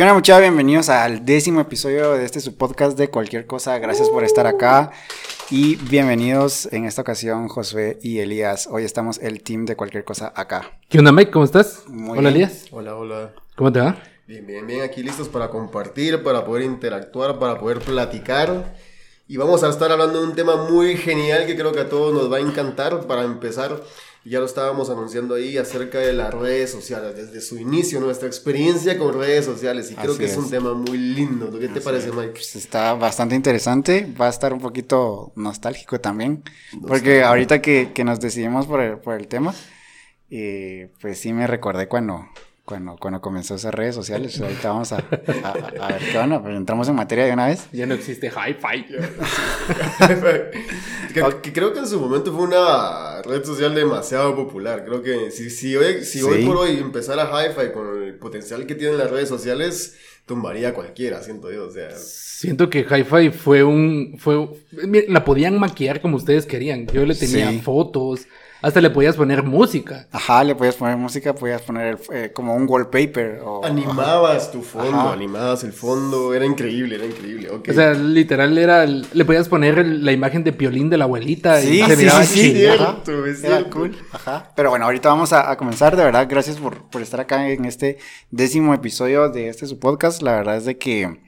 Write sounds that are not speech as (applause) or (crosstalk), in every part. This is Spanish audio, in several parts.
¿Qué onda muchachos? Bienvenidos al décimo episodio de este su podcast de cualquier cosa. Gracias por estar acá y bienvenidos en esta ocasión Josué y Elías. Hoy estamos el team de cualquier cosa acá. ¿Qué onda Mike? ¿Cómo estás? Muy hola bien. Elías. Hola, hola. ¿Cómo te va? Bien, bien, bien. Aquí listos para compartir, para poder interactuar, para poder platicar. Y vamos a estar hablando de un tema muy genial que creo que a todos nos va a encantar. Para empezar, ya lo estábamos anunciando ahí acerca de las redes sociales, desde su inicio, nuestra experiencia con redes sociales. Y creo Así que es. es. un tema muy lindo. ¿Qué te parece, Mike? Pues está bastante interesante, va a estar un poquito nostálgico también, porque ahorita que, que nos decidimos por el, por el tema, eh, pues sí me recordé cuando, cuando, cuando comenzó esas redes sociales. (laughs) Ahorita vamos a, a- a ver qué onda, pero entramos en materia de una vez. Ya no existe hi-fi. (laughs) que, que creo que en su momento fue una red social demasiado popular. Creo que si, si, hoy, si hoy por hoy empezara Hi-Fi con el potencial que tienen las redes sociales, tumbaría a cualquiera, siento yo. O sea, Siento que hi-fi fue un... Fue, mira, la podían maquillar como ustedes querían. Yo le tenía Sí. fotos. Hasta le podías poner música. Ajá, le podías poner música, podías poner el- eh, como un wallpaper. O, animabas tu fondo, Ajá. animabas el fondo. Era increíble, era increíble. O sea, literal era... el- Le podías poner el- la imagen de Piolín de la abuelita. Sí, y se sí, miraba sí, sí, cierto, es Era cierto. cool, ajá. Pero bueno, ahorita vamos a, a comenzar, de verdad, gracias por, por estar acá en este décimo episodio de este su podcast. La verdad es de que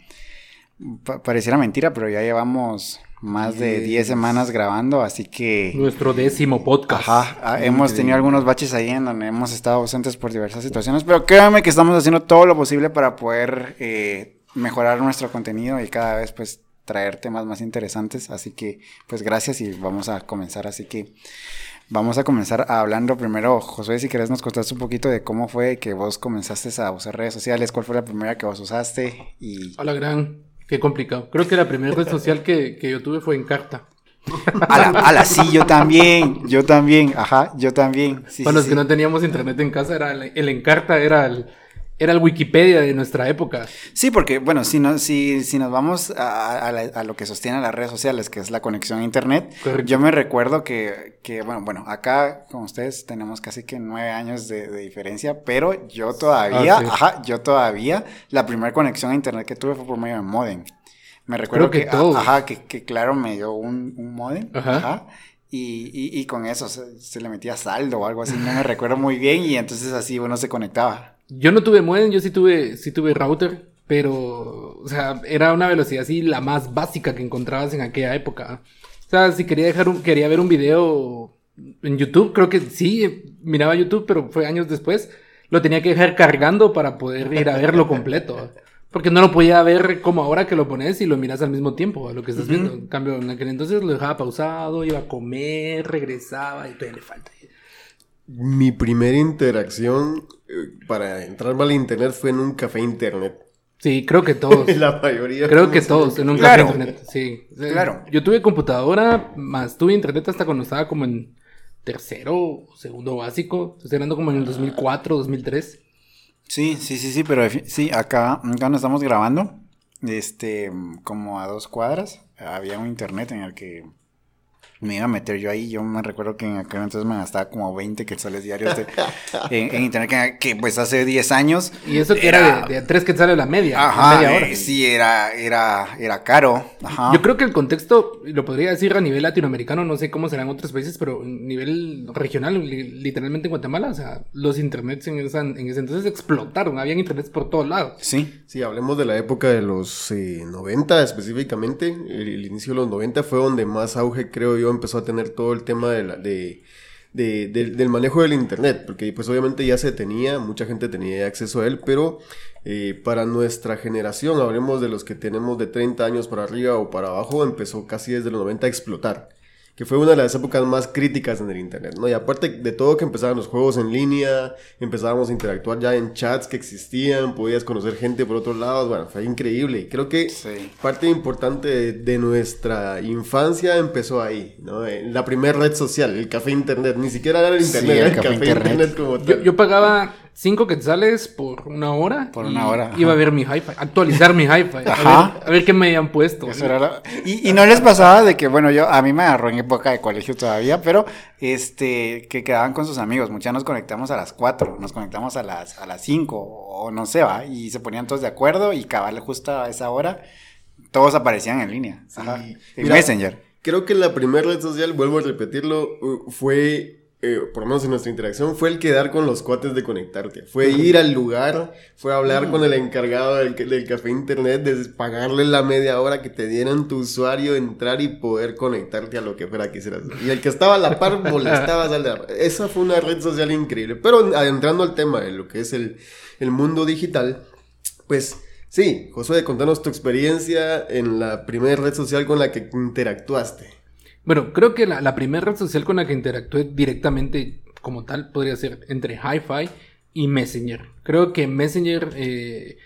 pa- pareciera mentira, pero ya llevamos más de 10 Diez. semanas grabando, así que... Nuestro décimo podcast. Ajá, ah, hemos tenido algunos baches ahí en donde hemos estado ausentes por diversas situaciones, pero créanme que estamos haciendo todo lo posible para poder eh, mejorar nuestro contenido y cada vez pues traer temas más interesantes, así que pues gracias y vamos a comenzar, así que vamos a comenzar hablando primero, Josué, si querés nos contaste un poquito de cómo fue que vos comenzaste a usar redes sociales, cuál fue la primera que vos usaste y... A la gran... Qué complicado. Creo que la primera red social que, que yo tuve fue en carta. Ala, ala, sí, yo también, yo también, ajá, yo también. Sí, Para sí, los sí. que no teníamos internet en casa, era el, el Encarta era el, era el Wikipedia de nuestra época. Sí, porque, bueno, si, no, si, si nos vamos a, a la- a lo que sostiene las redes sociales, que es la conexión a Internet, Correcto. yo me recuerdo que, que, bueno, bueno, acá con ustedes tenemos casi que nueve años de, de diferencia, pero yo todavía, Ah, sí. ajá, yo todavía, la primera conexión a Internet que tuve fue por medio de modem. Me recuerdo Creo que que, a- todos. ajá, que, que claro me dio un, un modem, Ajá. ajá, y, y, y con eso se, se le metía saldo o algo así, no me recuerdo muy bien, y entonces así uno se conectaba. Yo no tuve modem, yo sí tuve, sí tuve router, pero, o sea, era una velocidad así la más básica que encontrabas en aquella época. O sea, si quería dejar un, quería ver un video en YouTube, creo que sí, miraba YouTube, pero fue años después, lo tenía que dejar cargando para poder ir a verlo completo. Porque no lo podía ver como ahora que lo pones y lo miras al mismo tiempo a lo que estás viendo. En cambio, en aquel entonces lo dejaba pausado, iba a comer, regresaba y todavía le falta. Mi primera interacción para entrarme al internet fue en un café internet. Sí, creo que todos. (laughs) La mayoría. Creo que todos, en un Claro. café internet, sí. O sea, Claro. Yo tuve computadora, más tuve internet hasta cuando estaba como en tercero o segundo básico. Estoy hablando como en el 2004, 2003. Sí, sí, sí, sí, pero sí, acá cuando estamos grabando, este, como a dos cuadras, había un internet en el que me iba a meter yo ahí. Yo me recuerdo que en aquel entonces me gastaba como 20 quetzales diarios de- (laughs) en, en internet, que, que, pues hace 10 años. Y eso que era, de, de tres quetzales la media, Ajá, media hora. eh, sí, era, era, era caro. Ajá. Yo creo que el contexto, lo podría decir a nivel latinoamericano, no sé cómo será en otros países, pero a nivel regional, li- literalmente en Guatemala, o sea, los internets en, esa- en ese entonces explotaron, habían internets por todos lados. Sí, Sí, hablemos de la época de los eh, 90 específicamente. El, el inicio de los 90 fue donde más auge, creo yo, empezó a tener todo el tema de del manejo del Internet. Porque pues obviamente ya se tenía, mucha gente tenía acceso a él, pero eh, para nuestra generación, hablemos de los que tenemos de 30 años para arriba o para abajo, empezó casi desde los 90 a explotar. Que fue una de las épocas más críticas en el Internet, ¿no? Y aparte de todo que empezaban los juegos en línea, empezábamos a interactuar ya en chats que existían, podías conocer gente por otros lados, bueno, fue increíble. Y creo que sí. parte importante de, de nuestra infancia empezó ahí, ¿no? En la primera red social, el café internet, ni siquiera era el Sí, internet, el café café, internet. internet. como Yo, tal. yo pagaba cinco quetzales por una hora. Por una hora, Iba a ver mi hi-fi, actualizar mi hi-fi. A Ajá. ver, a ver qué me habían puesto. Eso era la- y, y no les pasaba de que, bueno, yo, a mí me agarró en época de colegio todavía, pero este, que quedaban con sus amigos. Muchas nos conectamos a las 4, nos conectamos a las, a las 5, o no sé, va, y se ponían todos de acuerdo y cabal justo a esa hora, todos aparecían en línea. Ajá. En Mira, Messenger. Creo que la primera red social, vuelvo a repetirlo, uh, fue, eh, por lo menos en nuestra interacción, fue el quedar con los cuates de conectarte. Fue ir al lugar, fue hablar con el encargado del, del café internet, de pagarle la media hora que te dieran tu usuario, entrar y poder conectarte a lo que fuera que quisieras. Y el que estaba a la par (laughs) molestabas al de la par. Esa fue una red social increíble. Pero adentrando al tema de lo que es el, el mundo digital, pues sí, Josué, contanos tu experiencia en la primera red social con la que interactuaste. Bueno, creo que la, la primera red social con la que interactué directamente como tal podría ser entre Hi-Fi y Messenger. Creo que Messenger... eh,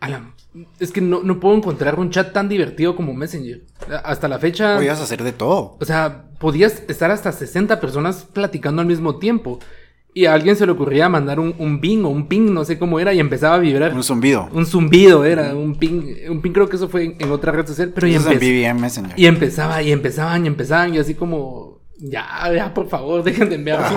la- es que no, no puedo encontrar un chat tan divertido como Messenger. Hasta la fecha... Podías hacer de todo. O sea, podías estar hasta 60 personas platicando al mismo tiempo. Y a alguien se le ocurría mandar un, un ping o un ping, no sé cómo era, y empezaba a vibrar. Un zumbido. Un zumbido era, un ping. Un ping creo que eso fue en, en otra red social, pero y, Eso es en empe- BBM Messenger. y empezaba, y empezaban, y empezaban, y así como, ya, ya, por favor, dejen de enviar Ajá.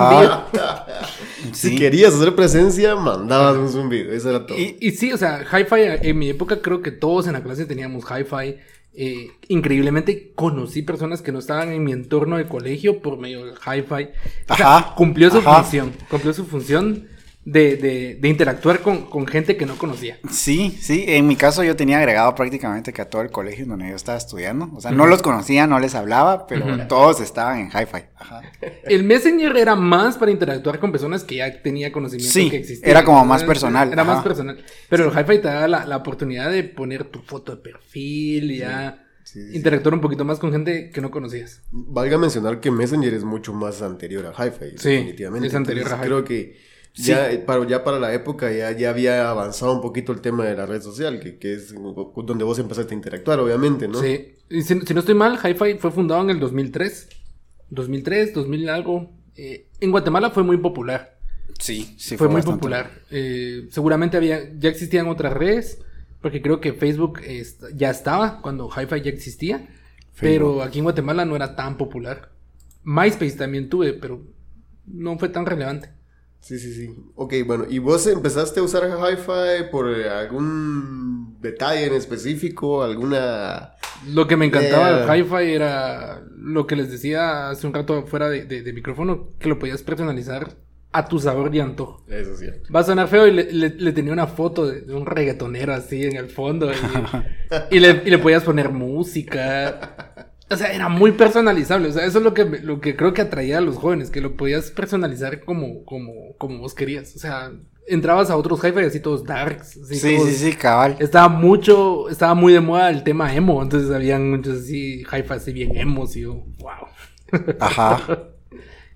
zumbidos. (laughs) Si Sí. querías hacer presencia, mandabas un zumbido. Eso era todo. Y, y sí, o sea, hi-fi, en mi época creo que todos en la clase teníamos hi-fi. Eh, increíblemente conocí personas que no estaban en mi entorno de colegio por medio del hi-fi. O sea, cumplió su ajá. función. Cumplió su función de, de- de interactuar con, con gente que no conocía. Sí, sí, en mi caso yo tenía agregado prácticamente que a todo el colegio donde yo estaba estudiando. O sea, no los conocía, no les hablaba, pero todos estaban en hi-fi. Ajá. (laughs) El Messenger era más para interactuar con personas que ya tenía conocimiento Sí, que existían. era como más personal, Era más personal. Pero el hi-fi te da la, la oportunidad de poner tu foto de perfil y ya Sí, sí. interactuar un poquito más con gente que no conocías. Valga mencionar que Messenger es mucho más anterior a Hi-Fi. Sí, definitivamente. es anterior a Hi-Fi. Creo que ya, eh, para, ya para la época ya, ya había avanzado un poquito el tema de la red social, que, que es donde vos empezaste a interactuar, obviamente, ¿no? Sí. Y si, si no estoy mal, Hi-Fi fue fundado en el 2003. 2003, 2000 algo. Eh, en Guatemala fue muy popular. Sí, sí. fue, muy bastante. popular. Eh, seguramente había, ya existían otras redes, porque creo que Facebook ya estaba cuando Hi-Fi ya existía, pero aquí en Guatemala no era tan popular. MySpace también tuve, pero no fue tan relevante. Sí, sí, sí. Ok, bueno, ¿y vos empezaste a usar Hi-Fi por algún detalle en específico? ¿Alguna...? Lo que me encantaba del Hi-Fi era lo que les decía hace un rato fuera de, de- de micrófono, que lo podías personalizar a tu sabor y antojo. Eso sí. Va a sonar feo y le, le- le tenía una foto de, de un reggaetonero así en el fondo y, (laughs) y le, y le podías poner música. O sea, era muy personalizable. O sea, eso es lo que, lo que creo que atraía a los jóvenes, que lo podías personalizar como, como, como vos querías. O sea, entrabas a otros hi-fi así todos darks. así Sí, todos- sí, sí, cabal. Estaba mucho, estaba muy de moda el tema emo, entonces habían muchos así hi-fi así bien emos y yo, wow. (laughs) Ajá.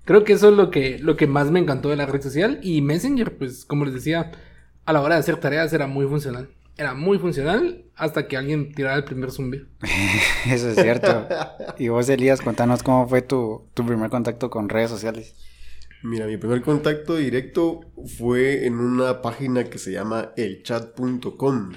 Creo que eso es lo que, lo que más me encantó de la red social. Y Messenger, pues, como les decía, a la hora de hacer tareas era muy funcional. Era muy funcional hasta que alguien tirara el primer zumbido. (laughs) Eso es cierto. Y vos, Elías, contanos cómo fue tu, tu primer contacto con redes sociales. Mira, mi primer contacto directo fue en una página que se llama elchat.com.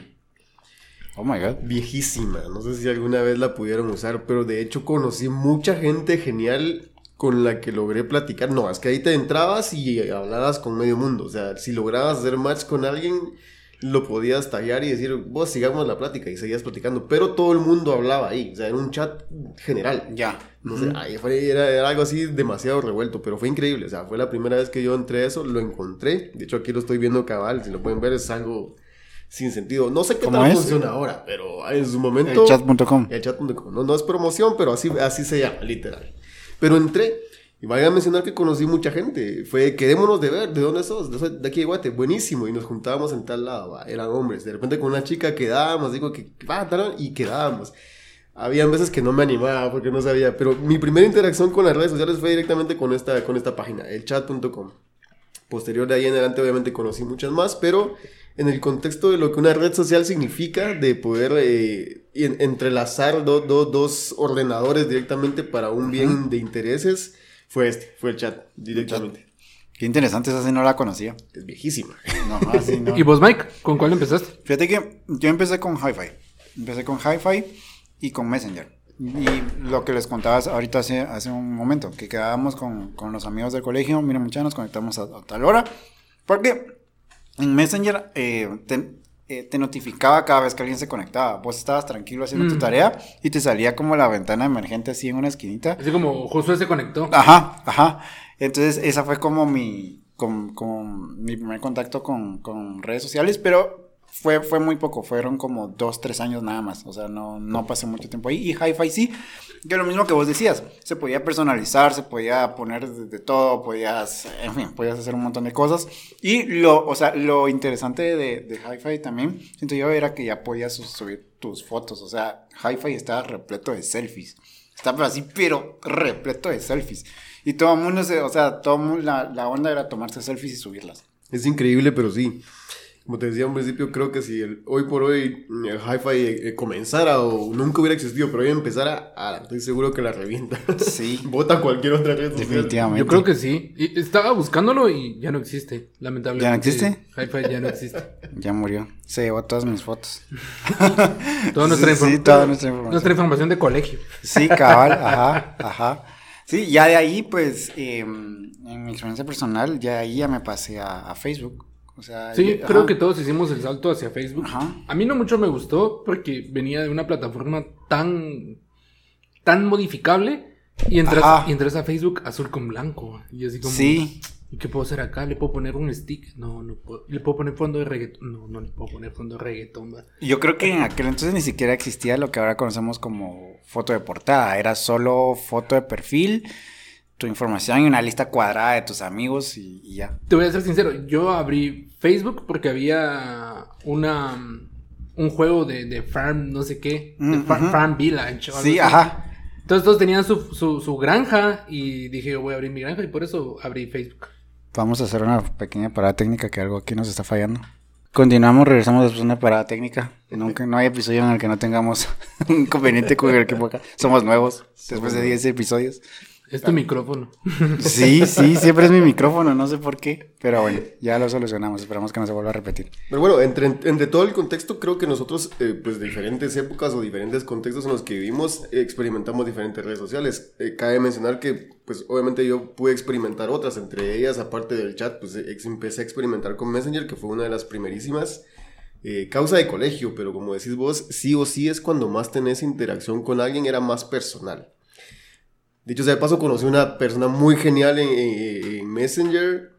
Oh my god. Viejísima, no sé si alguna vez la pudieron usar, pero de hecho conocí mucha gente genial con la que logré platicar. No, es que ahí te entrabas y hablabas con medio mundo. O sea, si lograbas hacer match con alguien, lo podías tallar y decir, vos sigamos la plática y seguías platicando. Pero todo el mundo hablaba ahí, o sea, era un chat general. Ya. No sé, ahí fue- era, era algo así demasiado revuelto, pero fue increíble. O sea, fue la primera vez que yo entré a eso, lo encontré. De hecho, aquí lo estoy viendo cabal, si lo pueden ver, es algo sin sentido. No sé qué ¿Cómo tal es? funciona ahora, pero en su momento. El chat.com. El chat.com. No, no es promoción, pero así, así se llama, literal. Pero entré y vaya a mencionar que conocí mucha gente. Fue, quedémonos de ver, ¿de dónde sos? De, de aquí de Guate, buenísimo. Y nos juntábamos en tal lado, va, eran hombres. De repente con una chica quedábamos, digo que, va, tal, y quedábamos. Habían veces que no me animaba porque no sabía, pero mi primera interacción con las redes sociales fue directamente con esta, con esta página, el chat.com. Posterior de ahí en adelante obviamente conocí muchas más, pero en el contexto de lo que una red social significa, de poder eh, en- entrelazar do- do- dos ordenadores directamente para un bien de intereses, fue este, fue el chat directamente. Qué interesante, esa sí no la conocía. Es viejísima. No, así no. ¿Y vos, Mike? ¿Con cuál empezaste? Fíjate que yo empecé con Hi-Fi. Empecé con Hi-Fi y con Messenger. Y lo que les contabas ahorita hace, hace un momento, que quedábamos con, con los amigos del colegio, miren muchachos, nos conectamos a, a tal hora. Porque en Messenger eh, te, eh, te notificaba cada vez que alguien se conectaba. Vos estabas tranquilo haciendo tu Mm. tarea y te salía como la ventana emergente así en una esquinita. Así como Josué se conectó. Ajá, ajá. Entonces, esa fue como mi, con, con mi primer contacto con, con redes sociales, pero fue, fue muy poco, fueron como dos, tres años nada más. O sea, no, no pasé mucho tiempo ahí. Y Hi-Fi sí, que lo mismo que vos decías, se podía personalizar, se podía poner de, todo, podías, en fin, podías hacer un montón de cosas. Y lo, o sea, lo interesante de, de Hi-Fi también, siento yo, era que ya podías su- subir tus fotos. O sea, Hi-Fi estaba repleto de selfies. Estaba así, pero repleto de selfies. Y todo el mundo, se, o sea, todo la, la onda era tomarse selfies y subirlas. Es increíble, pero sí. Como te decía al principio, creo que si el, hoy por hoy el hi-fi eh, eh, comenzara o nunca hubiera existido, pero hoy empezara, ah, estoy seguro que la revienta. Sí, (laughs) Vota cualquier otra red social. definitivamente. Yo creo que sí. Y estaba buscándolo y ya no existe, lamentablemente. ¿Ya no existe? Hi-Fi ya no existe. (laughs) Ya murió. Se llevó todas mis fotos. (laughs) Toda nuestra, Sí, sí, toda nuestra información. nuestra información de colegio. Sí, cabal, ajá, ajá. Sí, ya de ahí, pues, eh, en mi experiencia personal, ya de ahí ya me pasé a, a Facebook. O sea, Sí, creo que todos hicimos el salto hacia Facebook. Ajá. A mí no mucho me gustó porque venía de una plataforma tan, tan modificable y entras, y entras a Facebook azul con blanco. Y así como, Sí, ¿y qué puedo hacer acá? ¿Le puedo poner un stick? No, no puedo. ¿Le puedo poner fondo de reggaetón? No, no le puedo poner fondo de reggaetón. yo creo que en aquel entonces ni siquiera existía lo que ahora conocemos como foto de portada. Era solo foto de perfil, tu información y una lista cuadrada de tus amigos y, y ya. Te voy a ser sincero, yo abrí Facebook porque había una un juego de, de Farm, no sé qué, de Mm, ujú. Farm Village. o algo Sí, así. ajá. Entonces todos tenían su, su, su granja y dije, voy a abrir mi granja y por eso abrí Facebook. Vamos a hacer una pequeña parada técnica que algo aquí nos está fallando. Continuamos, regresamos después de una parada técnica. Nunca, no hay episodio en el que no tengamos (laughs) un inconveniente con el equipo acá. Somos nuevos, después de 10 episodios. Es tu micrófono. Sí, sí, siempre es mi micrófono, no sé por qué. Pero bueno, ya lo solucionamos, esperamos que no se vuelva a repetir. Pero bueno, entre, entre todo el contexto, creo que nosotros, eh, pues diferentes épocas o diferentes contextos en los que vivimos, experimentamos diferentes redes sociales. Eh, cabe mencionar que, pues obviamente yo pude experimentar otras, entre ellas, aparte del chat, pues ex- empecé a experimentar con Messenger, que fue una de las primerísimas. eh, causa de colegio, pero como decís vos, sí o sí es cuando más tenés interacción con alguien, era más personal. Dicho sea de paso, conocí una persona muy genial en, en- en Messenger.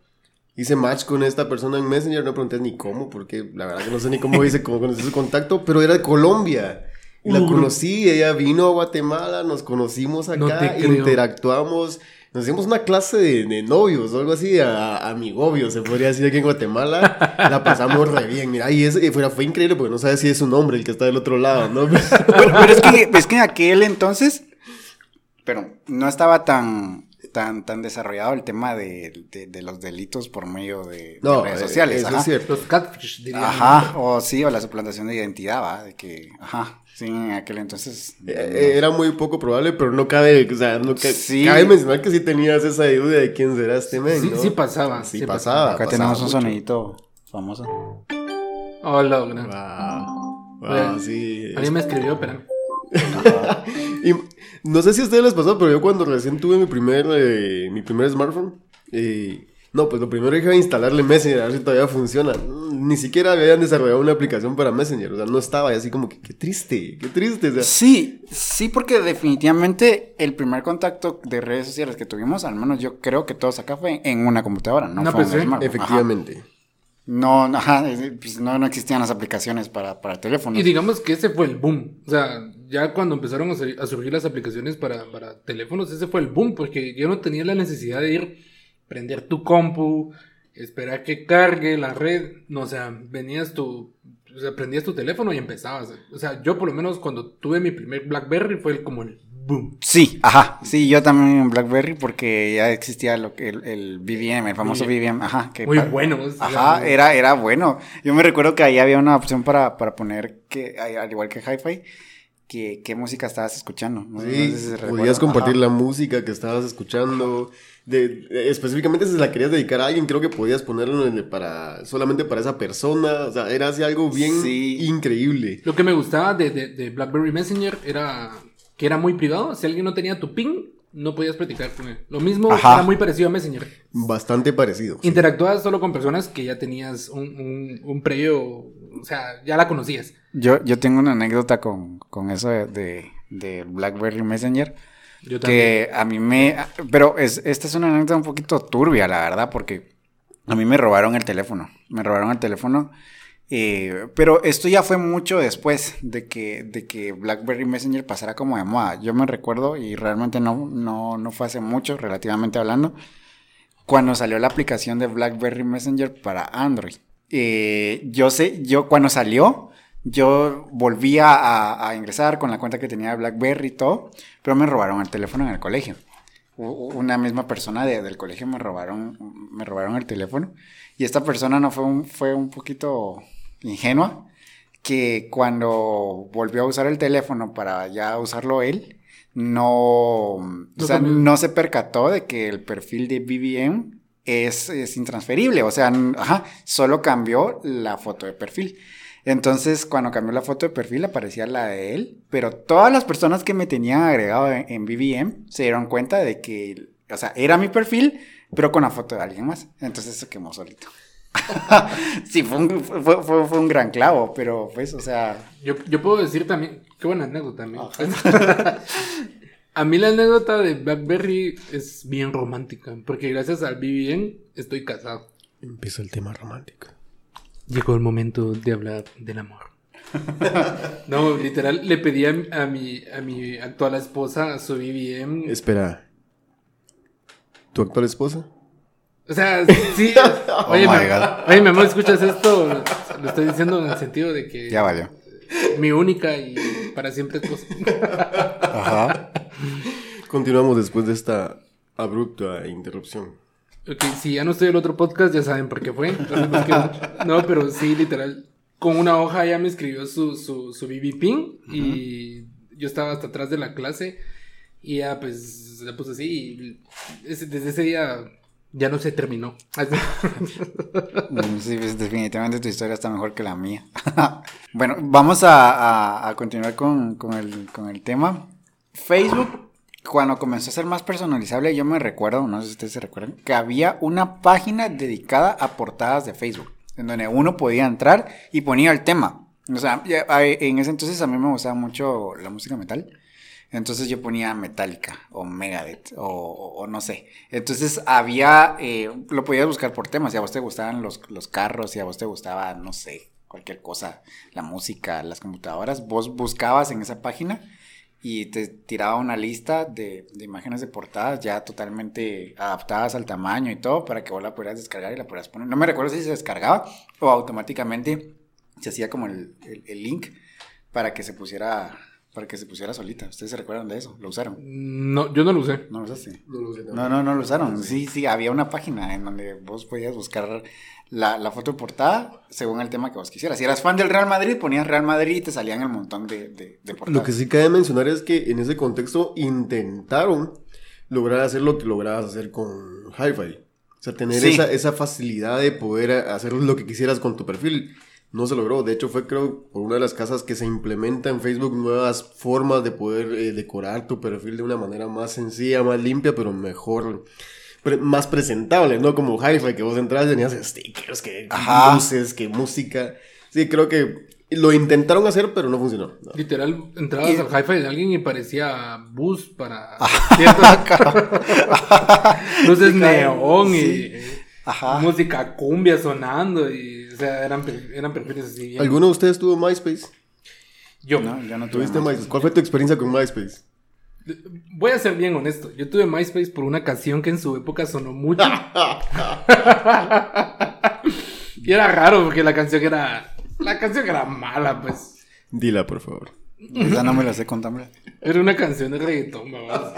Hice match con esta persona en Messenger, no pregunté ni cómo, porque la verdad que no sé ni cómo hice, cómo conocí su contacto, pero era de Colombia. Y la Uh. conocí, ella vino a Guatemala, nos conocimos No acá, creo. interactuamos, nos hicimos una clase de, de novios o algo así, a, amigobios, se podría decir aquí en Guatemala. La pasamos re bien, mira, y es, y fue, fue increíble porque no sabes si es un hombre el que está del otro lado, ¿no? (laughs) Pero, pero es, que, es que en aquel entonces, pero no estaba tan, tan, tan desarrollado el tema de, de- de los delitos por medio de, redes eh, sociales. eso ajá. es cierto. Los catfish, diría. Ajá, o sí, o la suplantación de identidad, ¿va? De que, ajá, sí, en aquel entonces. Eh, eh, Era muy poco probable, pero no cabe, o sea, no ca- Sí. cabe mencionar que sí tenías esa duda de quién será este men, Sí, ¿no? sí pasaba. Sí sí pasaba. Acá pasaba tenemos un sonidito famoso. Hola, gran. Wow, wow, sí. Alguien me escribió, espérame. (laughs) Y no sé si a ustedes les pasó, pero yo cuando recién tuve mi primer, eh, mi primer smartphone, eh, no, pues lo primero que dije instalarle Messenger, a ver si todavía funciona. Ni siquiera habían desarrollado una aplicación para Messenger, o sea, no estaba y así como que, qué triste, qué triste. O sea, Sí, sí, porque definitivamente el primer contacto de redes sociales que tuvimos, al menos yo creo que todos acá fue en una computadora, no Una fue en un smartphone. efectivamente. Ajá. No, no, pues no, no existían las aplicaciones para, para teléfonos. Y digamos que ese fue el boom. O sea, ya cuando empezaron a, sur- a surgir las aplicaciones para, para teléfonos, ese fue el boom, porque yo no tenía la necesidad de ir, prender tu compu, esperar que cargue la red. No, o sea, venías tu. O sea, prendías tu teléfono y empezabas. O sea, yo por lo menos cuando tuve mi primer Blackberry fue el- como el boom. Sí, ajá, sí, yo también en BlackBerry porque ya existía lo que el, el BBM, el famoso BBM, ajá. Que Muy bueno. Ajá, era, era bueno. Yo me recuerdo que ahí había una opción para, para poner que, al igual que Hi-Fi, que, qué música estabas escuchando. No, sí, no sé si se podías compartir Ajá. la música que estabas escuchando. De, específicamente si la querías dedicar a alguien, creo que podías ponerlo en el- para, solamente para esa persona. O sea, era así algo bien Sí. increíble. Lo que me gustaba de, de- de BlackBerry Messenger era que era muy privado. Si alguien no tenía tu ping, no podías platicar con él. Lo mismo Ajá. era muy parecido a Messenger. Bastante parecido. Interactuabas solo con personas que ya tenías un, un, un previo, o sea, ya la conocías. Yo, yo tengo una anécdota con, con eso de, de, de BlackBerry Messenger. Yo también. Que a mí me... Pero es, esta es una anécdota un poquito turbia, la verdad, porque a mí me robaron el teléfono. Me robaron el teléfono. eh, pero esto ya fue mucho después de que, de que BlackBerry Messenger pasara como de moda. Yo me recuerdo, y realmente no, no, no fue hace mucho, relativamente hablando, cuando salió la aplicación de BlackBerry Messenger para Android. Eh, yo sé, yo cuando salió, yo volví a, ingresar con la cuenta que tenía de BlackBerry y todo, pero me robaron el teléfono en el colegio. Una misma persona de- del colegio me robaron, me robaron el teléfono. Y esta persona no fue un, fue un poquito ingenua, que cuando volvió a usar el teléfono para ya usarlo él, no, o sea, no se percató de que el perfil de BBM es, es intransferible, o sea, ajá, solo cambió la foto de perfil. Entonces, cuando cambió la foto de perfil, aparecía la de él, pero todas las personas que me tenían agregado en, en BBM se dieron cuenta de que, o sea, era mi perfil, pero con la foto de alguien más. Entonces se quemó solito. (laughs) sí, fue un, fue, fue- fue un gran clavo, pero pues, o sea, Yo, yo puedo decir también, qué buena anécdota también. (laughs) a mí la anécdota de BlackBerry es bien romántica, porque gracias al BBM estoy casado. Empieza el tema romántico. Llegó el momento de hablar del amor. no, literal, le pedí a, a mi, a mi actual esposa su BBM. Espera. ¿Tu actual esposa? O sea, sí. (laughs) Oh oye, my God. oye, mi amor, ¿escuchas esto? Lo estoy diciendo en el sentido de que ya valió. mi única y para siempre esposa. Ajá. Continuamos después de esta abrupta interrupción. Ok, si ya no estoy en el otro podcast, ya saben por qué fue. No, pero sí, literal. Con una hoja ya me escribió su, su, su BB pin y yo estaba hasta atrás de la clase y ya pues la puse así y desde ese día ya no se terminó. Mm, Sí, pues, definitivamente tu historia está mejor que la mía. (laughs) bueno, vamos a, continuar con, el, tema. Facebook, cuando comenzó a ser más personalizable, yo me recuerdo, no sé si ustedes se recuerdan, que había una página dedicada a portadas de Facebook, en donde uno podía entrar y ponía el tema. O sea, en ese entonces a mí me gustaba mucho la música metal. Entonces yo ponía Metallica o Megadeth o, no sé. Entonces había, eh, lo podías buscar por temas. Si a vos te gustaban los, los carros, si a vos te gustaba, no sé, cualquier cosa, la música, las computadoras, vos buscabas en esa página y te tiraba una lista de, de imágenes de portadas ya totalmente adaptadas al tamaño y todo para que vos la pudieras descargar y la pudieras poner. No me recuerdo si se descargaba o automáticamente se hacía como el- el link para que se pusiera para que se pusiera solita. ¿Ustedes se recuerdan de eso? ¿Lo usaron? No, yo no lo usé. No lo usaste. No lo sé. No, no, no lo usaron. Sí, sí, había una página en donde vos podías buscar la, la foto de portada según el tema que vos quisieras. Si eras fan del Real Madrid, ponías Real Madrid y te salían el montón de, de, de portadas. Lo que sí cabe mencionar es que en ese contexto intentaron lograr hacer lo que lograbas hacer con Hi-Fi. O sea, tener Sí. esa, esa facilidad de poder hacer lo que quisieras con tu perfil. No se logró. De hecho, fue creo por una de las casas que se implementa en Facebook nuevas formas de poder eh, decorar tu perfil de una manera más sencilla, más limpia, pero mejor, pre- más presentable, ¿no? Como Hi-Fi, que vos entras y tenías stickers, que Ajá. luces, que música. Sí, creo que lo intentaron hacer, pero no funcionó. ¿no? Literal, entrabas Y- al hi-fi de alguien y parecía bus para (laughs) Ah, (laughs) luces neón y Sí. Ajá. música cumbia sonando y o sea, eran, eran perfiles así bien. ¿Alguno de ustedes tuvo MySpace? Yo No, yo no tuve ¿Tuviste. MySpace? ¿Cuál fue tu experiencia con MySpace? voy a ser bien honesto, yo tuve MySpace por una canción que en su época sonó mucho. (laughs) y era raro porque la canción era la canción era mala, pues. Dila, por favor. Esa no me la sé contar. Era una canción de reggaetón, babas.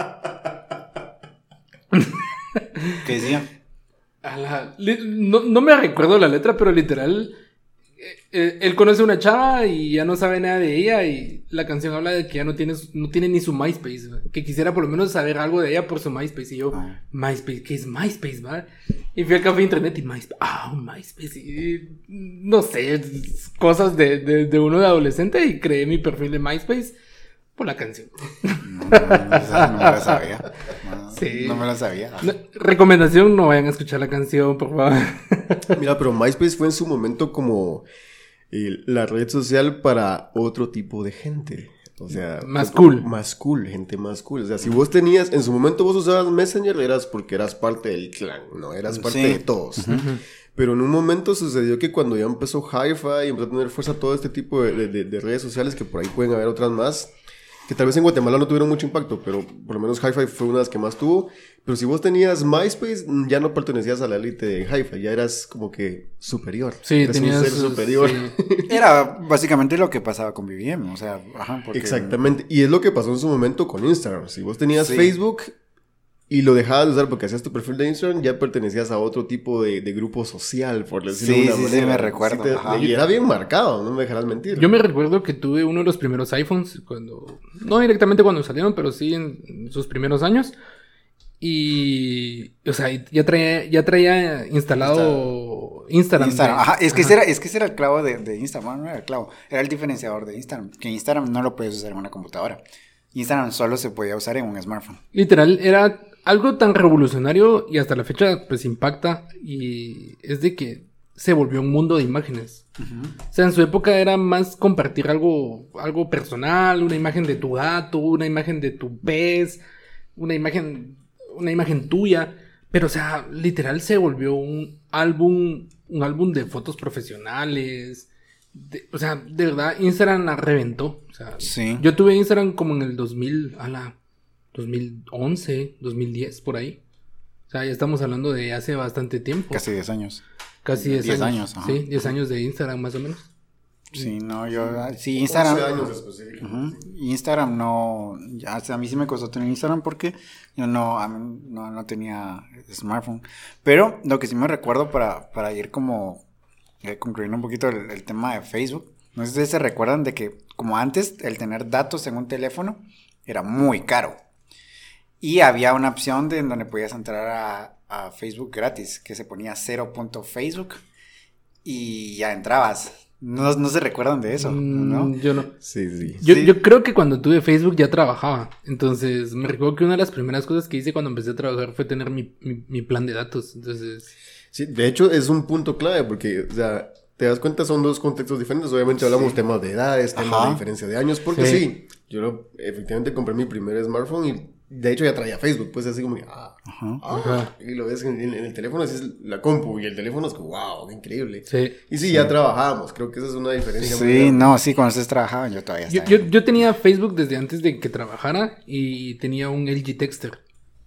¿Qué decía? A la- no, no me recuerdo la letra, pero literal eh, él conoce una chava y ya no sabe nada de ella y la canción habla de que ya no tiene, no tiene ni su MySpace, ¿va? que quisiera por lo menos saber algo de ella por su MySpace y yo, Ah. MySpace, ¿qué es MySpace, va? Y fui al café de internet y MySpace, ah, un MySpace, y, no sé, cosas de, de, de uno de adolescente y creé mi perfil de MySpace por la canción. No, no, no, no me la sabía. No, Sí. no me la sabía. No, recomendación, no vayan a escuchar la canción, por favor. (laughs) Mira, pero MySpace fue en su momento como eh, la red social para otro tipo de gente. O sea, Más cool. Más cool, gente más cool. O sea, si vos tenías, en su momento vos usabas Messenger, eras porque eras parte del clan, ¿no? Eras parte Sí. de todos. Pero en un momento sucedió que cuando ya empezó Hi-Fi y empezó a tener fuerza todo este tipo de- de redes sociales, que por ahí pueden haber otras más, que tal vez en Guatemala no tuvieron mucho impacto, pero por lo menos Hi-Fi fue una de las que más tuvo. Pero si vos tenías MySpace, mm, ya no pertenecías a la élite de Hi-Fi, ya eras como que superior. Sí, Eras tenías... un ser superior. sí. (laughs) Era básicamente lo que pasaba con BBM, o sea, ajá, porque... Exactamente. Y es lo que pasó en su momento con Instagram. Si vos tenías Sí. Facebook y lo dejabas de usar porque hacías tu perfil de Instagram, ya pertenecías a otro tipo de, de grupo social, por decirlo Sí, de una sí, sí, manera. me recuerdo, te- ajá. y era bien marcado, no me dejarás mentir. Yo me recuerdo que tuve uno de los primeros iPhones cuando, no directamente cuando salieron, pero sí en sus primeros años. Y, o sea, ya traía, ya traía instalado Instagram. Instagram, ajá, es que, ajá. Ese, era, es que ese era el clavo de, de Instagram, bueno, no era el clavo, era el diferenciador de Instagram, que Instagram no lo puedes usar en una computadora. Instagram solo se podía usar en un smartphone. Literal, era algo tan revolucionario y hasta la fecha pues impacta y es de que se volvió un mundo de imágenes. O sea, en su época era más compartir algo, algo personal, una imagen de tu gato, una imagen de tu pez, una imagen, una imagen tuya. Pero, o sea, literal se volvió un álbum, un álbum de fotos profesionales. de- o sea, de verdad, Instagram la reventó. O sea, Sí. yo tuve Instagram como en el 2000, a la 2011, 2010, por ahí. O sea, ya estamos hablando de hace bastante tiempo. Casi 10 años. Casi 10 10 años. años, ajá. sí, 10 años de Instagram más o menos. Sí, no, yo, sí, 11 Instagram. años específicamente. Ujú. Instagram no, ya, o sea, a mí sí me costó tener Instagram porque yo no, a mí no, no tenía smartphone. Pero lo que sí me recuerdo para, para ir como eh, concluyendo un poquito el, el tema de Facebook, no sé si se recuerdan de que como antes el tener datos en un teléfono era muy caro. Y había una opción de en donde podías entrar a, a Facebook gratis, que se ponía 0.facebook y ya entrabas. No, no se recuerdan de eso, ¿no? Mm, Yo no. Sí, sí. Yo, Sí. yo creo que cuando tuve Facebook ya trabajaba. Entonces, me recuerdo que una de las primeras cosas que hice cuando empecé a trabajar fue tener mi, mi, mi plan de datos. Entonces, Sí, de hecho es un punto clave porque, o sea, te das cuenta, son dos contextos diferentes. Obviamente hablamos temas de edades, temas Ajá. de diferencia de años, porque Sí. sí, yo lo- efectivamente compré mi primer smartphone y de hecho ya traía Facebook, pues así como que, ah, Ajá. ah, Ajá. y lo ves en, en- en el teléfono, así es la compu y el teléfono es como, wow, qué increíble. sí. Y sí, ya trabajábamos, creo que esa es una diferencia. muy Sí, no, sí, cuando ustedes trabajaban yo todavía Yo, estaba. yo, yo tenía Facebook desde antes de que trabajara y tenía un LG Texter.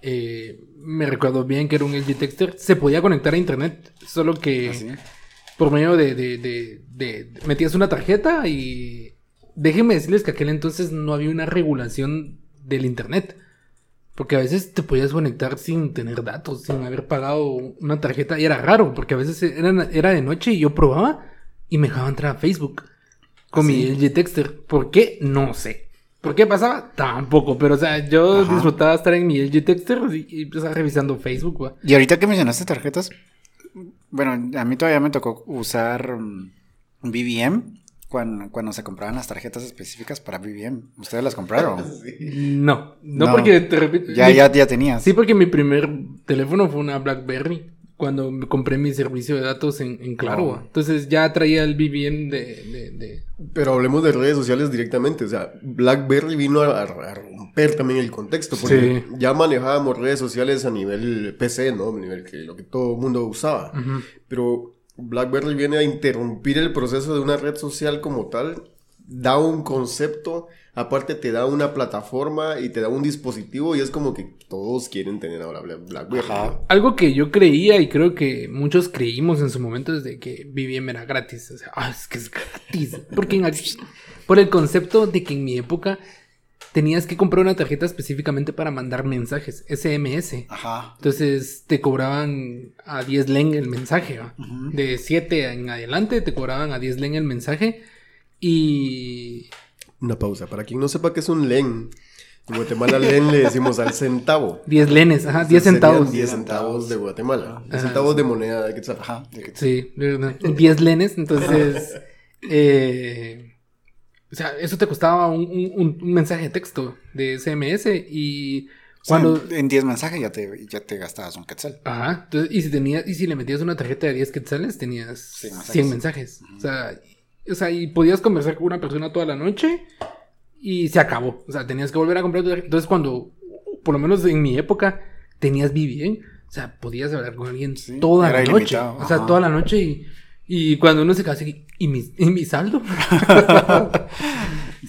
Eh, me recuerdo bien que era un LG Texter. Se podía conectar a internet, solo que ¿Así? por medio de, de, de- de- metías una tarjeta y déjenme decirles que aquel entonces no había una regulación del internet. Porque a veces te podías conectar sin tener datos, sin haber pagado una tarjeta. Y era raro, porque a veces era, era de noche y yo probaba y me dejaba entrar a Facebook con mi LG Texter. ¿Por qué? No sé. ¿Por qué pasaba? Tampoco. Pero, o sea, yo Ajá. disfrutaba estar en mi LG Texter y, y empezaba revisando Facebook. ¿va? Y ahorita que mencionaste tarjetas, bueno, a mí todavía me tocó usar mm, BBM cuando, cuando se compraban las tarjetas específicas para BBM. ¿Ustedes las compraron? (laughs) No, no, No. porque te repito. ya, mi- ya, ya tenías. Sí, porque mi primer teléfono fue una BlackBerry cuando me compré mi servicio de datos en, en Claro. Oh. Entonces ya traía el BBM de, de, de- Pero hablemos de redes sociales directamente. O sea, BlackBerry vino a, a romper también el contexto. Porque Sí. ya manejábamos redes sociales a nivel PC, ¿no? A nivel que lo que todo el mundo usaba. Pero BlackBerry viene a interrumpir el proceso de una red social como tal. Da un concepto, aparte te da una plataforma y te da un dispositivo y es como que todos quieren tener ahora Bla- BlackBerry. Ajá. Algo que yo creía y creo que muchos creímos en su momento es de que BBM era gratis. O sea, ah, es que es gratis. Porque en (laughs) por el concepto de que en mi época tenías que comprar una tarjeta específicamente para mandar mensajes, SMS. Ajá. Entonces te cobraban a 10 len el mensaje, ¿va? De 7 en adelante te cobraban a 10 len el mensaje y... Una pausa. Para quien no sepa qué es un len, en Guatemala len le decimos al centavo. (laughs) 10 lenes, ajá, 10 Serían centavos. 10 centavos de Guatemala. 10 Ajá. centavos de moneda de Quetzal. Ajá. de que- Sí, 10 lenes, entonces... (laughs) eh, o sea, eso te costaba un, un- un mensaje de texto de SMS y cuando... O sea, en 10 mensajes ya te, ya te gastabas un quetzal. Ajá, entonces, y si tenías, y si le metías una tarjeta de 10 quetzales, tenías Cien 100 mensajes. O sea, y- o sea, y podías conversar con una persona toda la noche y se acabó. O sea, tenías que volver a comprar tu tarjeta. Entonces, cuando, por lo menos en mi época, tenías BBM, o sea, podías hablar con alguien Sí, toda la noche. O sea, ajá. toda la noche y, y cuando uno se casa, ¿y, mi, y mi saldo? (laughs)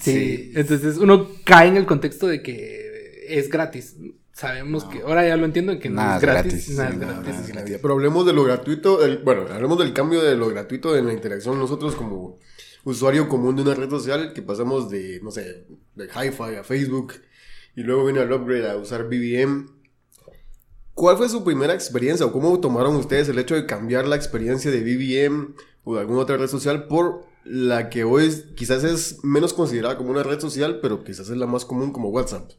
sí, Sí. entonces uno cae en el contexto de que es gratis. Sabemos que, ahora ya lo entiendo, que no Nada es es gratis. gratis, nada sí, es nada, gratis. nada. Pero hablemos de lo gratuito, el- bueno, hablemos del cambio de lo gratuito en la interacción nosotros como usuario común de una red social que pasamos de, no sé, de Hi-Fi a Facebook y luego viene el upgrade a usar BBM. ¿Cuál fue su primera experiencia o cómo tomaron ustedes el hecho de cambiar la experiencia de BBM o de alguna otra red social por la que hoy es- quizás es menos considerada como una red social, pero quizás es la más común como WhatsApp?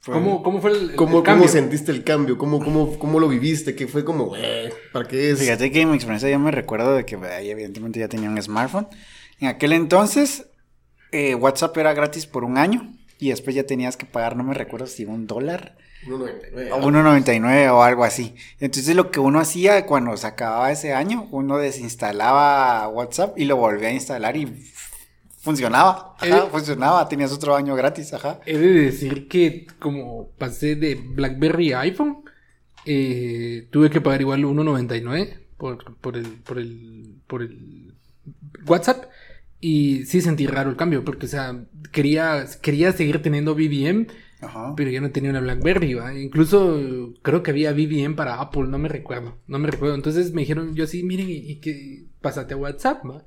Fue- ¿Cómo, ¿Cómo fue el, el ¿Cómo, cambio? ¿Cómo sentiste el cambio? ¿Cómo, cómo, cómo lo viviste? ¿Qué fue como, eh, ¿para qué es? Fíjate que en mi experiencia yo me recuerdo de que ahí evidentemente ya tenía un smartphone. En aquel entonces eh, WhatsApp era gratis por un año y después ya tenías que pagar, no me recuerdo si un dólar 1.99. o 1.99 o algo así. Entonces lo que uno hacía cuando se acababa ese año, uno desinstalaba WhatsApp y lo volvía a instalar y funcionaba. Ajá, Eh. funcionaba, tenías otro año gratis, ajá. He de decir que como pasé de BlackBerry a iPhone, eh, tuve que pagar igual 1.99 por, por, el, por, el, por el WhatsApp. Y sí sentí raro el cambio, porque, o sea, quería, quería seguir teniendo BBM, Pero yo no tenía una BlackBerry, ¿va? Incluso creo que había BBM para Apple, no me recuerdo, no me recuerdo. Entonces me dijeron, yo sí, miren, y, que pásate a WhatsApp, ¿va?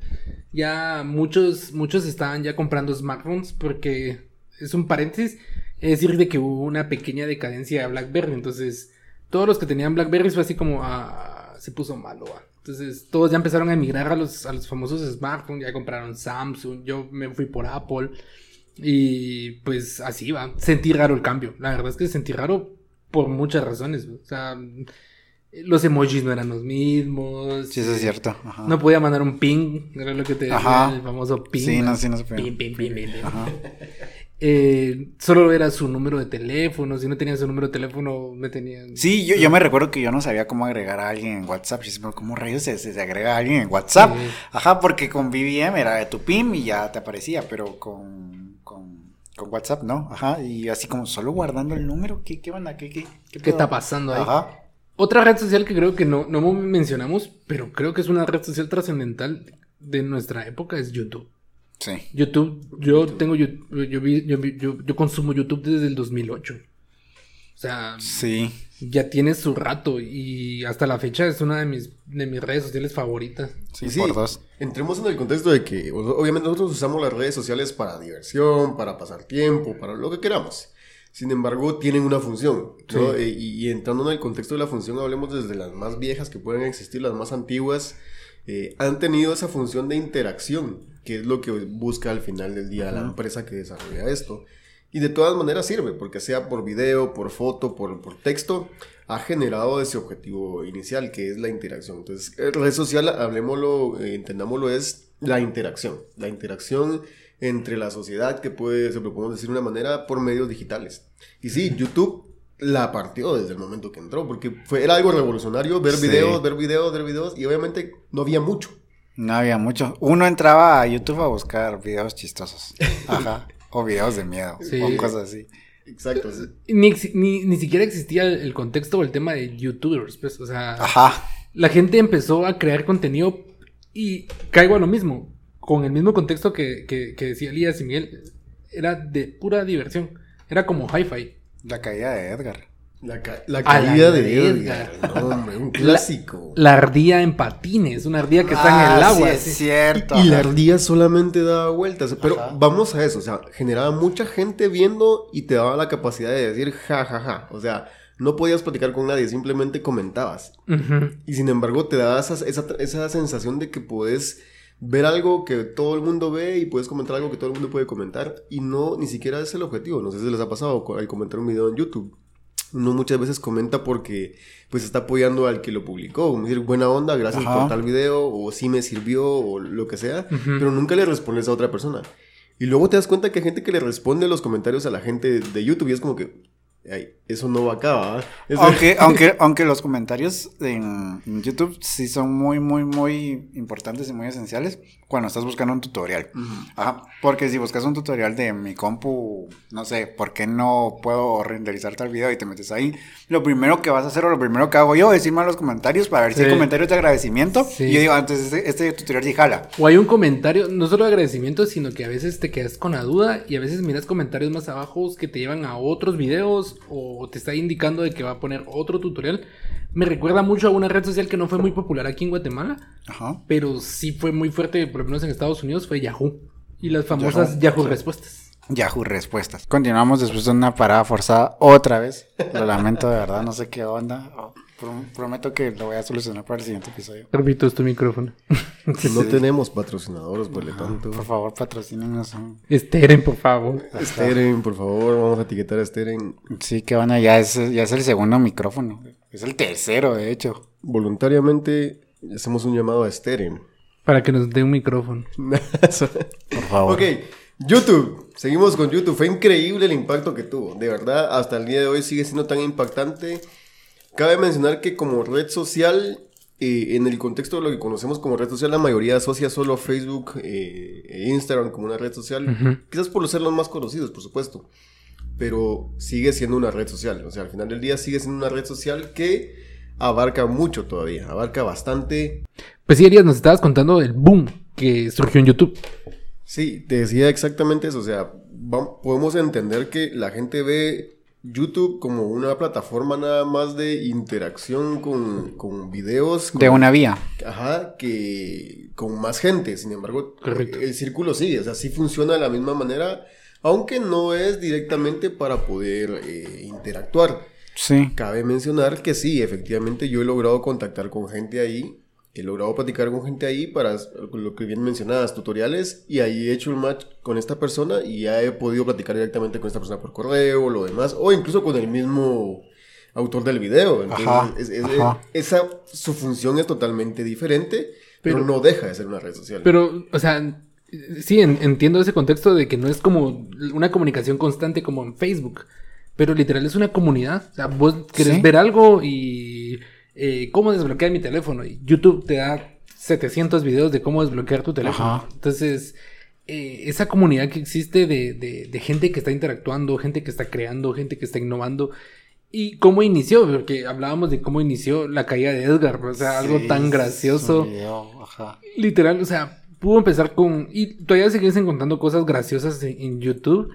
Ya muchos, muchos estaban ya comprando smartphones porque es un paréntesis, es decir, de que hubo una pequeña decadencia de BlackBerry. Entonces, todos los que tenían BlackBerry fue así como, ah, se puso malo. Entonces, todos ya empezaron a emigrar a los, a los famosos smartphones, ya compraron Samsung, yo me fui por Apple. Y pues así va. Sentí raro el cambio. La verdad es que sentí raro por muchas razones. O sea, los emojis no eran los mismos. Sí, eso es cierto. Ajá. No podía mandar un ping. Era lo que te decía, Ajá. el famoso ping. Sí, no, sí, no se puede. Ping, ping, ping, ping, ping. Ajá. (laughs) Eh, solo era su número de teléfono. Si no tenía su número de teléfono, me tenían. Sí, yo, yo me recuerdo que yo no sabía cómo agregar a alguien en WhatsApp. Yo siempre, ¿cómo rayos se, se agrega a alguien en WhatsApp? Sí. Ajá, porque con BBM era de tu PIM y ya te aparecía, pero con, con, WhatsApp no. Ajá, y así como solo guardando el número, ¿qué, qué onda? ¿Qué, qué, ¿Qué pedo? está pasando ahí? Ajá. Otra red social que creo que no, no mencionamos, pero creo que es una red social trascendental de nuestra época es YouTube. Sí. YouTube, yo tengo YouTube, yo, vi- yo, vi- yo, yo consumo YouTube desde el 2008. O sea, Sí. ya tiene su rato y hasta la fecha es una de mis, de mis redes sociales favoritas. Sí, sí, por dos. entremos en el contexto de que obviamente nosotros usamos las redes sociales para diversión, para pasar tiempo, para lo que queramos. Sin embargo, tienen una función. ¿no? Sí. Eh, Y, y entrando en el contexto de la función, hablemos desde las más viejas que pueden existir, las más antiguas, eh, han tenido esa función de interacción, que es lo que busca al final del día la empresa que desarrolla esto. Y de todas maneras sirve, porque sea por video, por foto, por, por texto, ha generado ese objetivo inicial, que es la interacción. Entonces, eh, red social, hablemoslo, eh, entendámoslo, es la interacción. La interacción entre la sociedad, que puede, se lo podemos decir de una manera, por medios digitales. Y sí, YouTube la partió desde el momento que entró, porque fue, era algo revolucionario, ver Sí. videos, ver videos, ver videos, y obviamente no había mucho. No había mucho. Uno entraba a YouTube a buscar videos chistosos. (laughs) Ajá. O videos de miedo. Sí. O cosas así. Exacto. Ni, ni, ni siquiera existía el, el contexto o el tema de YouTubers, pues, o sea, Ajá. la gente empezó a crear contenido y caigo a lo mismo, con el mismo contexto que, que, que decía Elías y Miguel, era de pura diversión, era como hi-fi. La caída de Edgar. La, ca- la A la caída de. Edgar. No, hombre, un (laughs) clásico. La ardilla en patines, una ardilla que está en Ah, el agua. Sí, es cierto. Y la ardilla solamente daba vueltas. Pero Ajá. vamos a eso. O sea, generaba mucha gente viendo y te daba la capacidad de decir ja, ja, ja. O sea, no podías platicar con nadie, simplemente comentabas. Y sin embargo, te da esa, esa, esa sensación de que puedes ver algo que todo el mundo ve y puedes comentar algo que todo el mundo puede comentar. Y no, ni siquiera es el objetivo. No sé si les ha pasado al comentar un video en YouTube. Uno muchas veces comenta porque pues está apoyando al que lo publicó. Como decir, buena onda, gracias Ajá. por tal video, o sí me sirvió, o lo que sea. Pero nunca le respondes a otra persona. Y luego te das cuenta que hay gente que le responde los comentarios a la gente de YouTube y es como que, ay, eso no va acá, ¿va? Eso- Aunque, (laughs) aunque, aunque los comentarios en, en YouTube sí son muy, muy, muy importantes y muy esenciales cuando estás buscando un tutorial. Ajá, porque si buscas un tutorial de mi compu, no sé, ¿por qué no puedo renderizar tal video y te metes ahí? Lo primero que vas a hacer o lo primero que hago yo es irme a los comentarios para ver si hay Sí. comentarios de agradecimiento. Sí. Y yo digo, antes este, este tutorial sí jala. O hay un comentario, no solo de agradecimiento, sino que a veces te quedas con la duda y a veces miras comentarios más abajo que te llevan a otros videos o te está indicando de que va a poner otro tutorial. Me recuerda mucho a una red social que no fue muy popular aquí en Guatemala, Ajá. pero sí fue muy fuerte, por lo menos en Estados Unidos, fue Yahoo. Y las famosas Yahoo, Yahoo, respuestas. Yahoo Respuestas. Continuamos después de una parada forzada otra vez. Lo lamento de verdad, no sé qué onda. Prom- prometo que lo voy a solucionar para el siguiente episodio. Repito, es tu micrófono. (laughs) No tenemos patrocinadores, por lo tanto. Por favor, patrocínenos. Esteren, por favor. Steren, por favor, vamos a etiquetar a Steren Sí, que van ya es, ya es el segundo micrófono. Es el tercero, de hecho. voluntariamente. Hacemos un llamado a Steren. Para que nos dé un micrófono. (laughs) Por favor. ok, YouTube. Seguimos con YouTube. Fue increíble el impacto que tuvo. De verdad, hasta el día de hoy sigue siendo tan impactante. Cabe mencionar que como red social, eh, en el contexto de lo que conocemos como red social, la mayoría asocia solo Facebook eh, e Instagram como una red social. Quizás por ser los más conocidos, por supuesto. Pero sigue siendo una red social. O sea, al final del día sigue siendo una red social que abarca mucho todavía. Abarca bastante. Pues sí, Arias, nos estabas contando del boom que surgió en YouTube. Sí, te decía exactamente eso. O sea, podemos entender que la gente ve YouTube como una plataforma nada más de interacción con, con videos. con- De una vía. Ajá, que con más gente. Sin embargo, Correcto. el círculo sigue. O sea, sí funciona de la misma manera, aunque no es directamente para poder eh, interactuar. Sí. Cabe mencionar que sí, efectivamente yo he logrado contactar con gente ahí, he logrado platicar con gente ahí para lo que bien mencionabas, tutoriales, y ahí he hecho un match con esta persona y ya he podido platicar directamente con esta persona por correo, lo demás, o incluso con el mismo autor del video. Entonces, Ajá, es- es- ajá. esa, su función es totalmente diferente, pero, Pero- no deja de ser una red social. Pero, o sea, sí, en- entiendo ese contexto de que no es como una comunicación constante como en Facebook, pero literal es una comunidad. O sea, vos querés Sí. ver algo y eh, cómo desbloquear mi teléfono. YouTube te da 700 videos de cómo desbloquear tu teléfono. Ajá. Entonces, eh, esa comunidad que existe de, de- de gente que está interactuando, gente que está creando, gente que está innovando. ¿Y cómo inició? Porque hablábamos de cómo inició la caída de Edgar. O sea, algo tan gracioso. video, ajá. Literal, o sea, pudo empezar con... Y todavía sigues encontrando cosas graciosas en, en YouTube,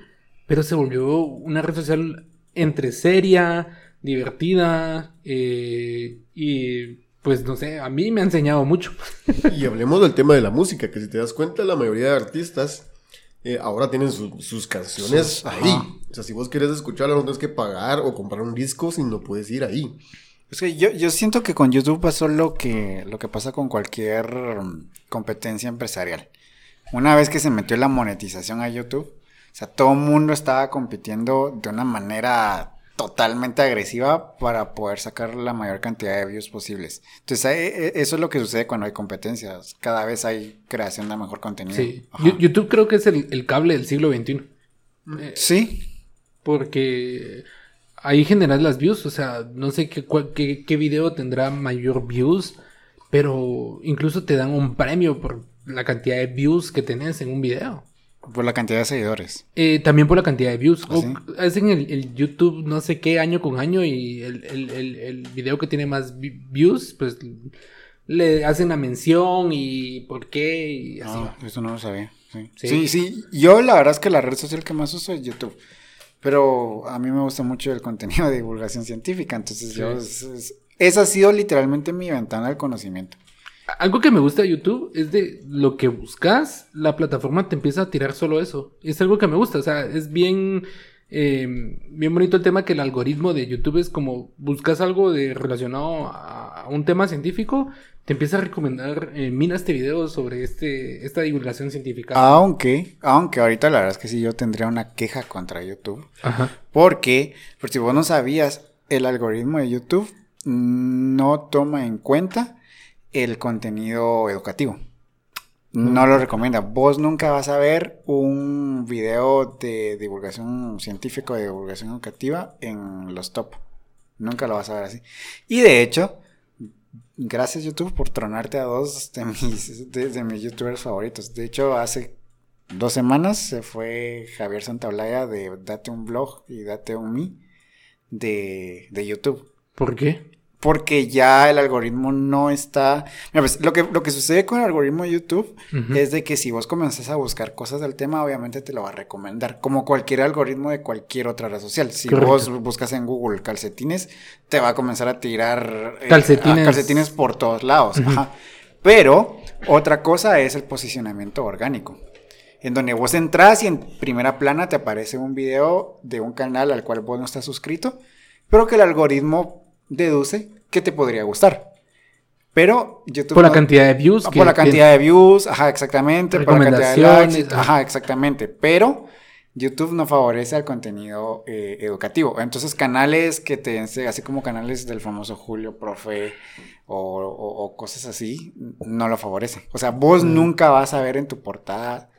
pero se volvió una red social entre seria, divertida, eh, y pues no sé, a mí me ha enseñado mucho. Y hablemos del tema de la música, que si te das cuenta, la mayoría de artistas eh, ahora tienen su- sus canciones Sus- ahí. ajá. O sea, si vos querés escucharlas, no tienes que pagar o comprar un disco, sino puedes ir ahí. Es que yo, yo siento que con YouTube pasó lo que, lo que pasa con cualquier mm, competencia empresarial. Una vez que se metió la monetización a YouTube, o sea, todo el mundo estaba compitiendo de una manera totalmente agresiva para poder sacar la mayor cantidad de views posibles. Entonces, eh, eh, eso es lo que sucede cuando hay competencias. Cada vez hay creación de mejor contenido. Sí, Ajá. Yo- YouTube creo que es el, el cable del siglo XXI. Eh, Sí, porque ahí generas las views, o sea, no sé qué, qué, qué video tendrá mayor views, pero incluso te dan un premio por la cantidad de views que tenés en un video. Por la cantidad de seguidores. Eh, también por la cantidad de views. ¿Ah, O hacen el, el YouTube no sé qué año con año y el, el- el- video que tiene más vi- views, pues le hacen la mención y por qué y así. Ah, eso no lo sabía. Sí. Sí. sí, sí. Yo la verdad es que la red social que más uso es YouTube. Pero a mí me gusta mucho el contenido de divulgación científica, entonces yo... esa ha sido literalmente mi ventana del conocimiento. Algo que me gusta de YouTube es de lo que buscas, la plataforma te empieza a tirar solo eso. Es algo que me gusta, o sea, es bien, eh, bien bonito el tema que el algoritmo de YouTube es como buscas algo de relacionado a, un tema científico, te empieza a recomendar eh, minas de videos sobre este, esta divulgación científica. Aunque, aunque ahorita la verdad es que sí yo tendría una queja contra YouTube. Ajá. Porque, por si vos no sabías, el algoritmo de YouTube no toma en cuenta el contenido educativo. No lo recomienda. Vos nunca vas a ver un video de divulgación científica o de divulgación educativa en los top. Nunca lo vas a ver así. Y de hecho, gracias YouTube por tronarte a dos de mis, de, mis youtubers favoritos. De hecho, hace dos semanas se fue Javier Santaolalla de Date un blog y Date un mi de, de YouTube. ¿Por qué? Porque ya el algoritmo no está... Pues, lo, que, lo que sucede con el algoritmo de YouTube es de que si vos comenzás a buscar cosas del tema, obviamente te lo va a recomendar, como cualquier algoritmo de cualquier otra red social. Si vos buscas en Google calcetines, te va a comenzar a tirar eh, calcetines, calcetines por todos lados. Pero otra cosa es el posicionamiento orgánico en donde vos entras y en primera plana te aparece un video de un canal al cual vos no estás suscrito, pero que el algoritmo deduce que te podría gustar. Pero YouTube. Por la cantidad de views. Por la cantidad de views, ajá, exactamente. Por la cantidad de likes, ajá, exactamente. Pero YouTube no favorece al contenido eh, educativo. Entonces, canales que te así como canales del famoso Julio Profe o, cosas así, no lo favorece. O sea, vos mm. nunca vas a ver en tu portada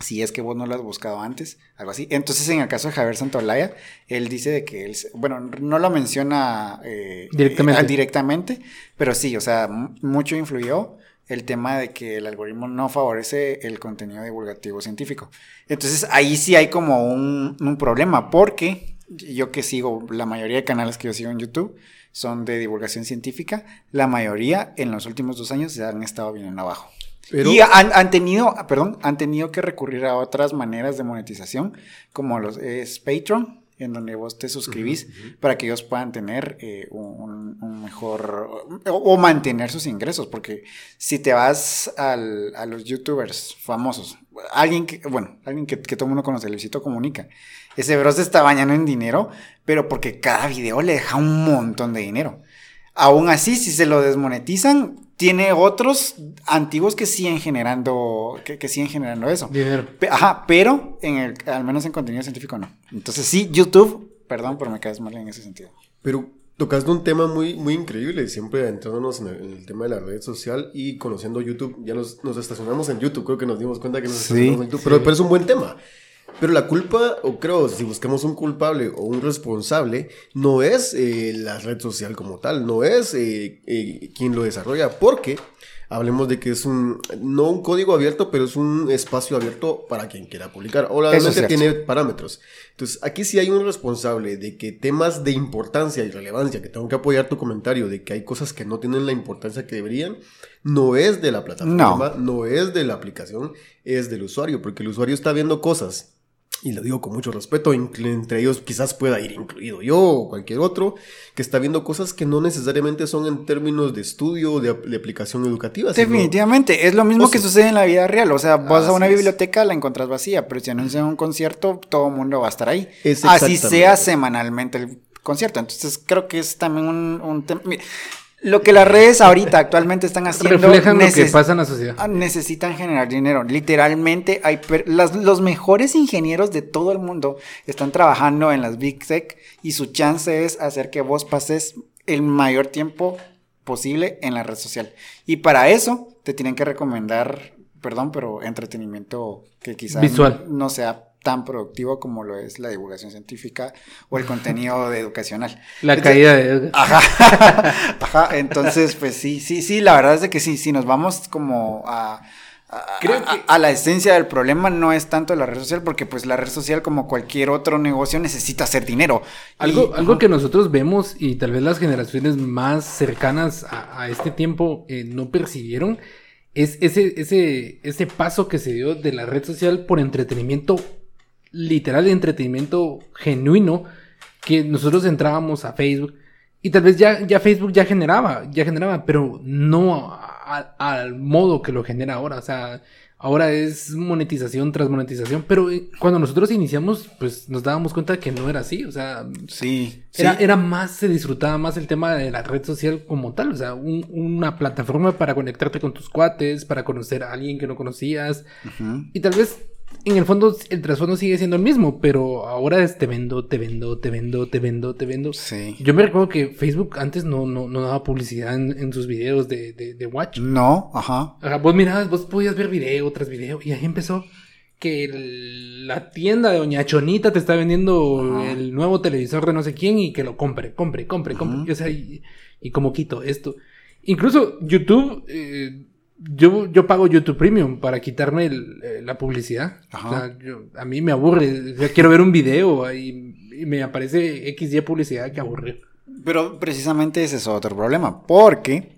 si es que vos no lo has buscado antes, algo así. Entonces, en el caso de Javier Santolaya, él dice de que él, bueno, no lo menciona eh, directamente. Eh, directamente, pero sí, o sea, mucho influyó el tema de que el algoritmo no favorece el contenido divulgativo científico. Entonces, ahí sí hay como un, un problema, porque yo que sigo, la mayoría de canales que yo sigo en YouTube son de divulgación científica, la mayoría en los últimos dos años se han estado viniendo abajo. Y han, tenido, perdón, han tenido que recurrir a otras maneras de monetización, como los es Patreon, en donde vos te suscribís para que ellos puedan tener eh, un, mejor o, mantener sus ingresos, porque si te vas al, a los youtubers famosos, alguien que, bueno, alguien que, que todo el mundo conoce, Luisito Comunica, ese bro se está bañando en dinero, pero porque cada video le deja un montón de dinero. Aún así, si se lo desmonetizan, tiene otros antiguos que siguen generando, que, siguen generando eso. ajá, pero en el, al menos en contenido científico no. Entonces sí, YouTube, perdón, pero me caes mal en ese sentido. Pero tocaste un tema muy, muy increíble, siempre adentrándonos en el, tema de la red social y conociendo YouTube. Ya nos, estacionamos en YouTube, creo que nos dimos cuenta que nos estacionamos en YouTube, pero, pero es un buen tema. Pero la culpa, o creo, si buscamos un culpable o un responsable, no es eh, la red social como tal, no es eh, eh, quien lo desarrolla, porque hablemos de que es un, no un código abierto, pero es un espacio abierto para quien quiera publicar. Obviamente tiene parámetros. Entonces, aquí sí hay un responsable de que temas de importancia y relevancia, que tengo que apoyar tu comentario, de que hay cosas que no tienen la importancia que deberían, no es de la plataforma, no, no es de la aplicación, es del usuario, porque el usuario está viendo cosas y lo digo con mucho respeto, entre ellos quizás pueda ir incluido yo o cualquier otro, que está viendo cosas que no necesariamente son en términos de estudio, de, de aplicación educativa. Definitivamente, es lo mismo que sucede en la vida real, o sea, vas a una biblioteca, la encuentras vacía, pero si anuncian un concierto, todo el mundo va a estar ahí. Así sea semanalmente el concierto, entonces creo que es también un, un tema lo que las redes ahorita actualmente están haciendo reflejan lo que pasa en la sociedad. Ah, necesitan generar dinero. Literalmente hay los mejores ingenieros de todo el mundo están trabajando en las Big Tech y su chance es hacer que vos pases el mayor tiempo posible en la red social. Y para eso te tienen que recomendar, perdón, pero entretenimiento que quizás Visual. no sea tan productivo como lo es la divulgación científica o el contenido educacional. La caída de... Ajá, (laughs) ajá, entonces pues sí, sí, sí, la verdad es de que sí, si nos vamos como a... Creo que... a, la esencia del problema no es tanto la red social, porque pues la red social, como cualquier otro negocio, necesita hacer dinero. Algo, algo que nosotros vemos y tal vez las generaciones más cercanas a, este tiempo eh, no percibieron, es ese, ese, ese paso que se dio de la red social por entretenimiento literal de entretenimiento genuino que nosotros entrábamos a Facebook y tal vez ya, ya Facebook ya generaba, ya generaba, pero no a- al modo que lo genera ahora. O sea, ahora es monetización tras monetización, pero eh, cuando nosotros iniciamos, pues nos dábamos cuenta que no era así. O sea, Sí. era, sí. era más, se disfrutaba más el tema de la red social como tal, o sea, un- una plataforma para conectarte con tus cuates, para conocer a alguien que no conocías. Y tal vez en el fondo, el trasfondo sigue siendo el mismo, pero ahora es te vendo, te vendo, te vendo, te vendo, te vendo. Sí. Yo me recuerdo que Facebook antes no, no, no daba publicidad en, en sus videos de, de, de Watch. No, ajá. Ajá, vos mirabas, vos podías ver video tras video y ahí empezó que el- la tienda de Doña Chonita te está vendiendo Ajá. el nuevo televisor de no sé quién y que lo compre, compre, compre, compre. Y, o sea, y, y como quito esto. Incluso YouTube, eh, yo, yo pago YouTube Premium para quitarme el- eh, la publicidad. Ajá. O sea, yo- a mí me aburre. O sea, quiero ver un video y, y me aparece XY publicidad que aburre. Pero precisamente ese es otro problema, porque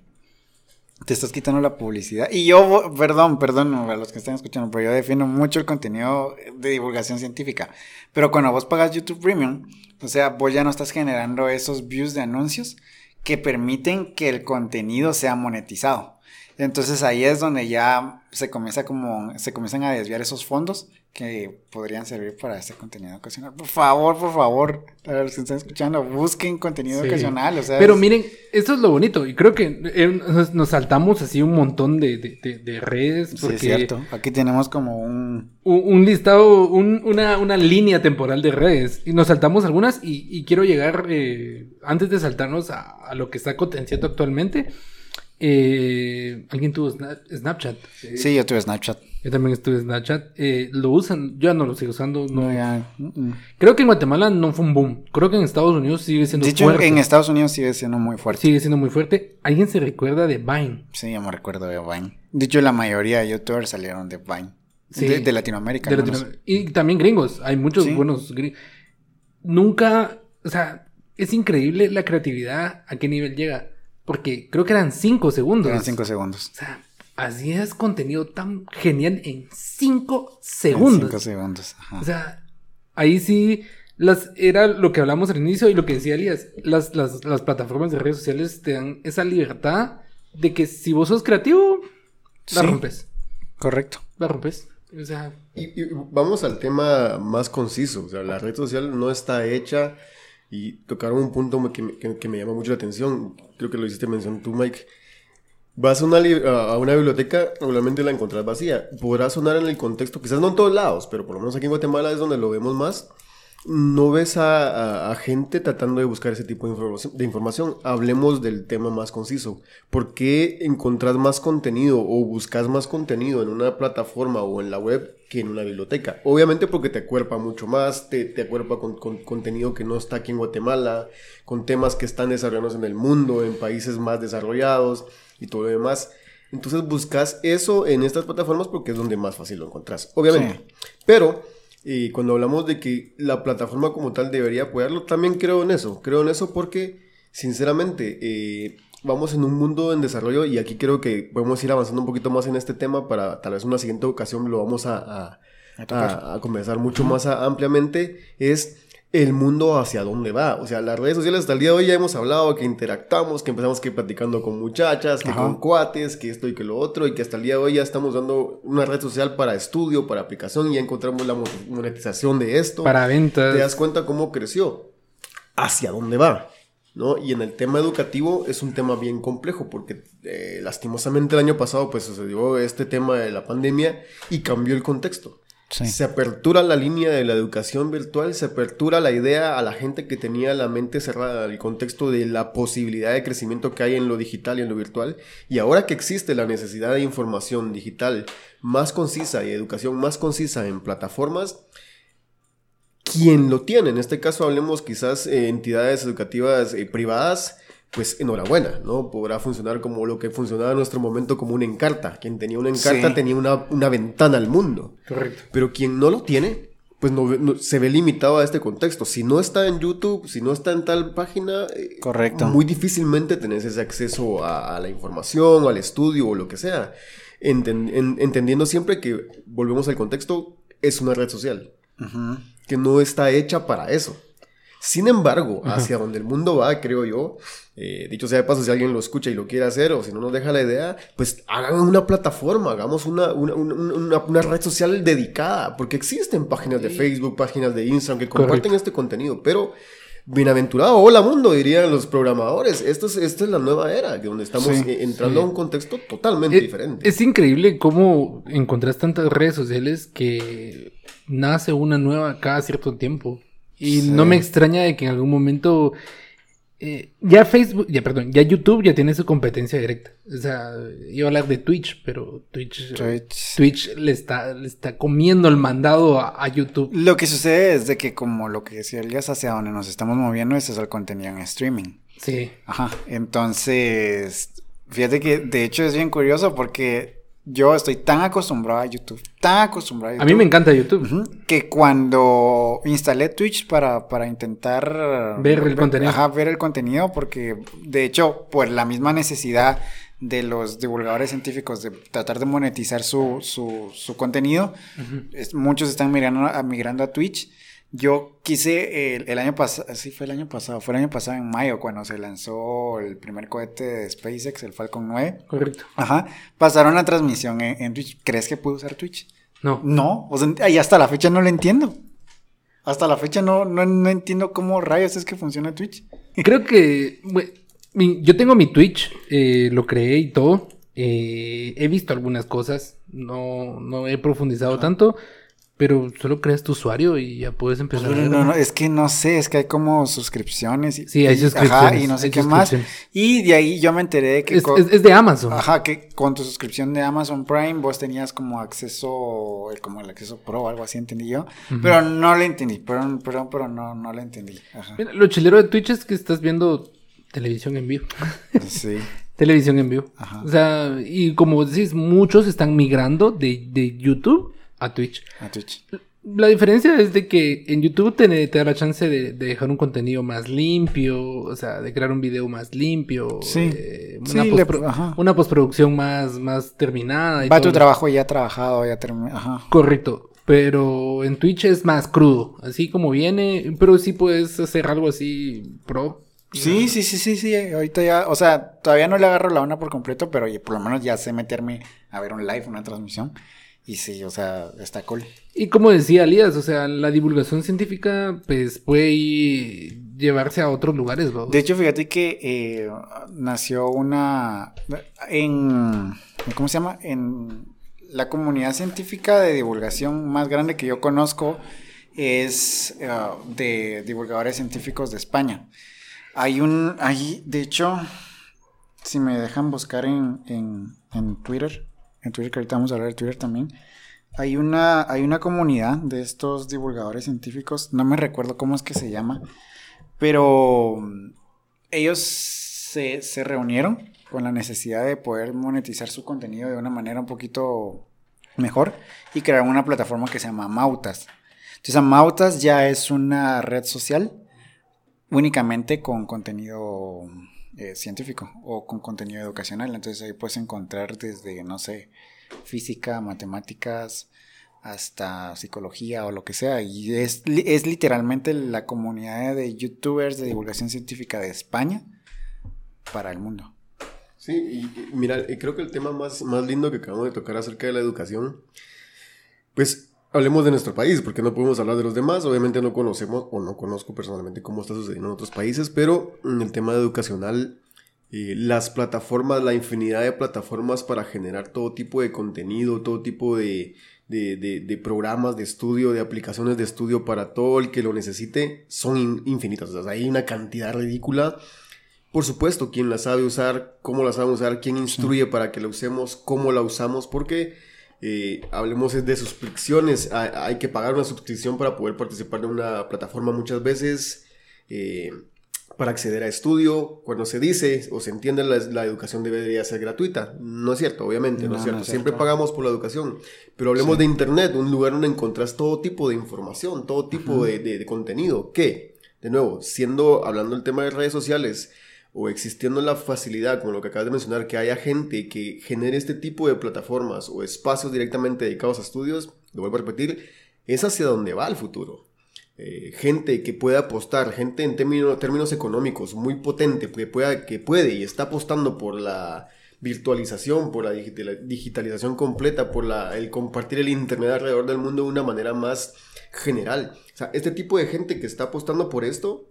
te estás quitando la publicidad. Y yo, perdón, perdón a los que están escuchando, pero yo defiendo mucho el contenido de divulgación científica. Pero cuando vos pagas YouTube Premium, o sea, vos ya no estás generando esos views de anuncios que permiten que el contenido sea monetizado. Entonces ahí es donde ya se comienza como, se comienzan a desviar esos fondos que podrían servir para este contenido ocasional. Por favor, por favor, a los que están escuchando, busquen contenido Sí. ocasional. O sea, Pero es- miren, esto es lo bonito. Y creo que eh, nos, saltamos así un montón de, de- de- de redes. Sí, Porque es cierto. Aquí tenemos como un... un, un listado, un- una, una línea temporal de redes. Y nos saltamos algunas. Y, y quiero llegar, eh, antes de saltarnos a, a lo que está potenciando actualmente. Eh, Alguien tuvo Sna- Snapchat. Eh, Sí, yo tuve Snapchat. Yo también estuve en Snapchat. Eh, lo usan, yo ya no lo sigo usando. No. No, ya. Creo que en Guatemala no fue un boom. Creo que en Estados Unidos sigue siendo De hecho, fuerte. en Estados Unidos sigue siendo muy fuerte. Sigue siendo muy fuerte. ¿Alguien se recuerda de Vine? Sí, yo me recuerdo de Vine. De hecho, la mayoría de youtubers salieron de Vine. Sí. De, de Latinoamérica. De. Latinoamérica. Y también gringos. Hay muchos Sí. buenos gringos. Nunca, o sea, es increíble la creatividad a qué nivel llega. Porque creo que eran cinco segundos. Eran cinco segundos. O sea, hacías contenido tan genial en cinco En segundos. Cinco segundos. Ajá. O sea, ahí sí las era lo que hablamos al inicio y lo que decía Elías. Las, las, las plataformas de redes sociales te dan esa libertad de que si vos sos creativo, la Sí. rompes. Correcto. La rompes. O sea, Y, y vamos al tema más conciso. O sea, la red social no está hecha y tocaron un punto que, me- que- me llama mucho la atención. Creo que lo hiciste mención tú, Mike. Vas a una, a una biblioteca, regularmente la encontrás vacía. Podrá sonar en el contexto, quizás no en todos lados, pero por lo menos aquí en Guatemala es donde lo vemos más. No ves a, a- a gente tratando de buscar ese tipo de información, de información. Hablemos del tema más conciso. ¿Por qué encontrás más contenido o buscas más contenido en una plataforma o en la web que en una biblioteca? Obviamente porque te acuerpa mucho más, te, te acuerpa con, con contenido que no está aquí en Guatemala, con temas que están desarrollados en el mundo, en países más desarrollados y todo lo demás. Entonces buscas eso en estas plataformas porque es donde más fácil lo encontrás, obviamente. Pero y cuando hablamos de que la plataforma como tal debería apoyarlo, también creo en eso. Creo en eso porque, sinceramente, eh, vamos en un mundo en desarrollo y aquí creo que podemos ir avanzando un poquito más en este tema para tal vez una siguiente ocasión lo vamos a, a, A a- conversar mucho más ampliamente. Es el mundo hacia dónde va. O sea, las redes sociales hasta el día de hoy ya hemos hablado que interactuamos, que empezamos que platicando con muchachas, que Ajá. con cuates, que esto y que lo otro, y que hasta el día de hoy ya estamos dando una red social para estudio, para aplicación, y ya encontramos la mo- monetización de esto. para ventas. Te das cuenta cómo creció, hacia dónde va, ¿no? Y en el tema educativo es un tema bien complejo, porque eh, lastimosamente el año pasado pues sucedió este tema de la pandemia y cambió el contexto. Se apertura la línea de la educación virtual, se apertura la idea a la gente que tenía la mente cerrada, el contexto de la posibilidad de crecimiento que hay en lo digital y en lo virtual. Y ahora que existe la necesidad de información digital más concisa y educación más concisa en plataformas, quien lo tiene, en este caso hablemos quizás eh, entidades educativas eh, privadas, pues enhorabuena, ¿no? Podrá funcionar como lo que funcionaba en nuestro momento como una encarta. Quien tenía una encarta Sí. tenía una, una ventana al mundo. Correcto. Pero quien no lo tiene, pues no, se ve limitado a este contexto. Si no está en YouTube, si no está en tal página, eh, Correcto. muy difícilmente tenés ese acceso a, a la información, al estudio o lo que sea. Enten- en- entendiendo siempre que, volvemos al contexto, es una red social. que no está hecha para eso. Sin embargo, hacia donde el mundo va, creo yo, eh, dicho sea de paso, si alguien lo escucha y lo quiere hacer o si no nos deja la idea, pues hagan una plataforma, hagamos una, una, una, una red social dedicada, porque existen páginas de Facebook, páginas de Instagram que comparten este contenido, pero Bienaventurado, hola mundo, dirían los programadores. Esto es, esta es la nueva era, donde estamos entrando a un contexto totalmente diferente. Es increíble cómo encontrás tantas redes sociales que nace una nueva cada cierto tiempo. Y no me extraña de que en algún momento eh, ya Facebook, ya perdón, ya YouTube ya tiene su competencia directa. O sea, iba a hablar de Twitch, pero Twitch, Twitch. le, está, le está comiendo el mandado a, YouTube. Lo que sucede es de que como lo que decía Elias, hacia donde nos estamos moviendo, ese es el contenido en streaming. Sí. Ajá. Entonces, fíjate que de hecho es bien curioso porque yo estoy tan acostumbrado a YouTube, tan acostumbrado a YouTube. A mí me encanta YouTube. que cuando instalé Twitch para, para intentar... Ver el contenido. Ajá, ver el contenido, porque de hecho, por la misma necesidad de los divulgadores científicos de tratar de monetizar su, su, su contenido, muchos están migrando, migrando a Twitch. Yo quise el, año pasado, sí fue el año pasado, fue el año pasado en mayo cuando se lanzó el primer cohete de SpaceX, el Falcon 9. Correcto. Ajá. Pasaron la transmisión en, Twitch. ¿Crees que pude usar Twitch? No. No, o sea, y hasta la fecha no lo entiendo. Hasta la fecha no, no, entiendo cómo rayos es que funciona Twitch. Creo que yo tengo mi Twitch, eh, lo creé y todo. Eh, he visto algunas cosas, no, no he profundizado tanto. Pero solo creas tu usuario y ya puedes empezar. No, no, no, es que no sé, es que hay como suscripciones. Y, sí, hay suscripciones. Ajá, y no sé qué más. Y de ahí yo me enteré de que... Es, es, de Amazon. Ajá, que con tu suscripción de Amazon Prime vos tenías como acceso, como el acceso pro o algo así, entendí yo. Pero no le entendí, perdón, perdón, pero no, no le entendí. Ajá. lo chilero de Twitch es que estás viendo televisión en vivo. (laughs) Sí. (laughs) televisión en vivo. Ajá. O sea, y como decís, muchos están migrando de, de YouTube a Twitch. A Twitch. La diferencia es de que en YouTube te, te da la chance de, dejar un contenido más limpio, o sea, de crear un video más limpio, sí. Eh, una, postproducción más, más terminada. Va tu trabajo ya trabajado, ya terminado. Correcto. Pero en Twitch es más crudo, así como viene, pero sí puedes hacer algo así pro. Sí, sí, sí, sí, sí. Ahorita ya, o sea, todavía no le agarro la onda por completo, pero por lo menos ya sé meterme a ver un live, una transmisión. Y sí, o sea, está cool. Y como decía Elías, o sea, la divulgación científica, pues puede llevarse a otros lugares, ¿no? De hecho, fíjate que eh, nació una. En. ¿Cómo se llama? En la comunidad científica de divulgación más grande que yo conozco es eh, de divulgadores científicos de España. Hay un. Hay, de hecho, si me dejan buscar en, en, en Twitter en Twitter, que ahorita vamos a hablar de Twitter también, hay una, hay una comunidad de estos divulgadores científicos, no me recuerdo cómo es que se llama, pero mm, ellos se, se reunieron con la necesidad de poder monetizar su contenido de una manera un poquito mejor y crearon una plataforma que se llama Mautas. Entonces, Mautas ya es una red social únicamente con contenido eh, científico o con contenido educacional. Entonces ahí puedes encontrar desde, no sé, física, matemáticas, hasta psicología o lo que sea. Y es, es literalmente la comunidad de youtubers de divulgación científica de España para el mundo. Sí, y, mira, creo que el tema más, más lindo que acabamos de tocar acerca de la educación, pues hablemos de nuestro país, porque no podemos hablar de los demás. Obviamente no conocemos o no conozco personalmente cómo está sucediendo en otros países, pero en el tema educacional, eh, las plataformas, la infinidad de plataformas para generar todo tipo de contenido, todo tipo de, de, programas de estudio, de aplicaciones de estudio para todo el que lo necesite, son infinitas. O sea, hay una cantidad ridícula. Por supuesto, quien la sabe usar, cómo la sabe usar, quién instruye para que la usemos, cómo la usamos, porque eh, hablemos de suscripciones. Hay, que pagar una suscripción para poder participar de una plataforma muchas veces. Eh, para acceder a estudio, cuando se dice o se entiende la, la, educación debería ser gratuita. No es cierto, obviamente, no, es cierto. Siempre pagamos por la educación. Pero hablemos de Internet, un lugar donde encontrás todo tipo de información, todo tipo de, de, de, contenido. Que, de nuevo, siendo, hablando del tema de redes sociales, o existiendo la facilidad, como lo que acabas de mencionar, que haya gente que genere este tipo de plataformas o espacios directamente dedicados a estudios, lo vuelvo a repetir, es hacia donde va el futuro. Eh, gente que puede apostar, gente en términos económicos muy potente, que, pueda, que puede y está apostando por la virtualización, por la digitalización completa, por la, el compartir el Internet alrededor del mundo de una manera más general. O sea, este tipo de gente que está apostando por esto,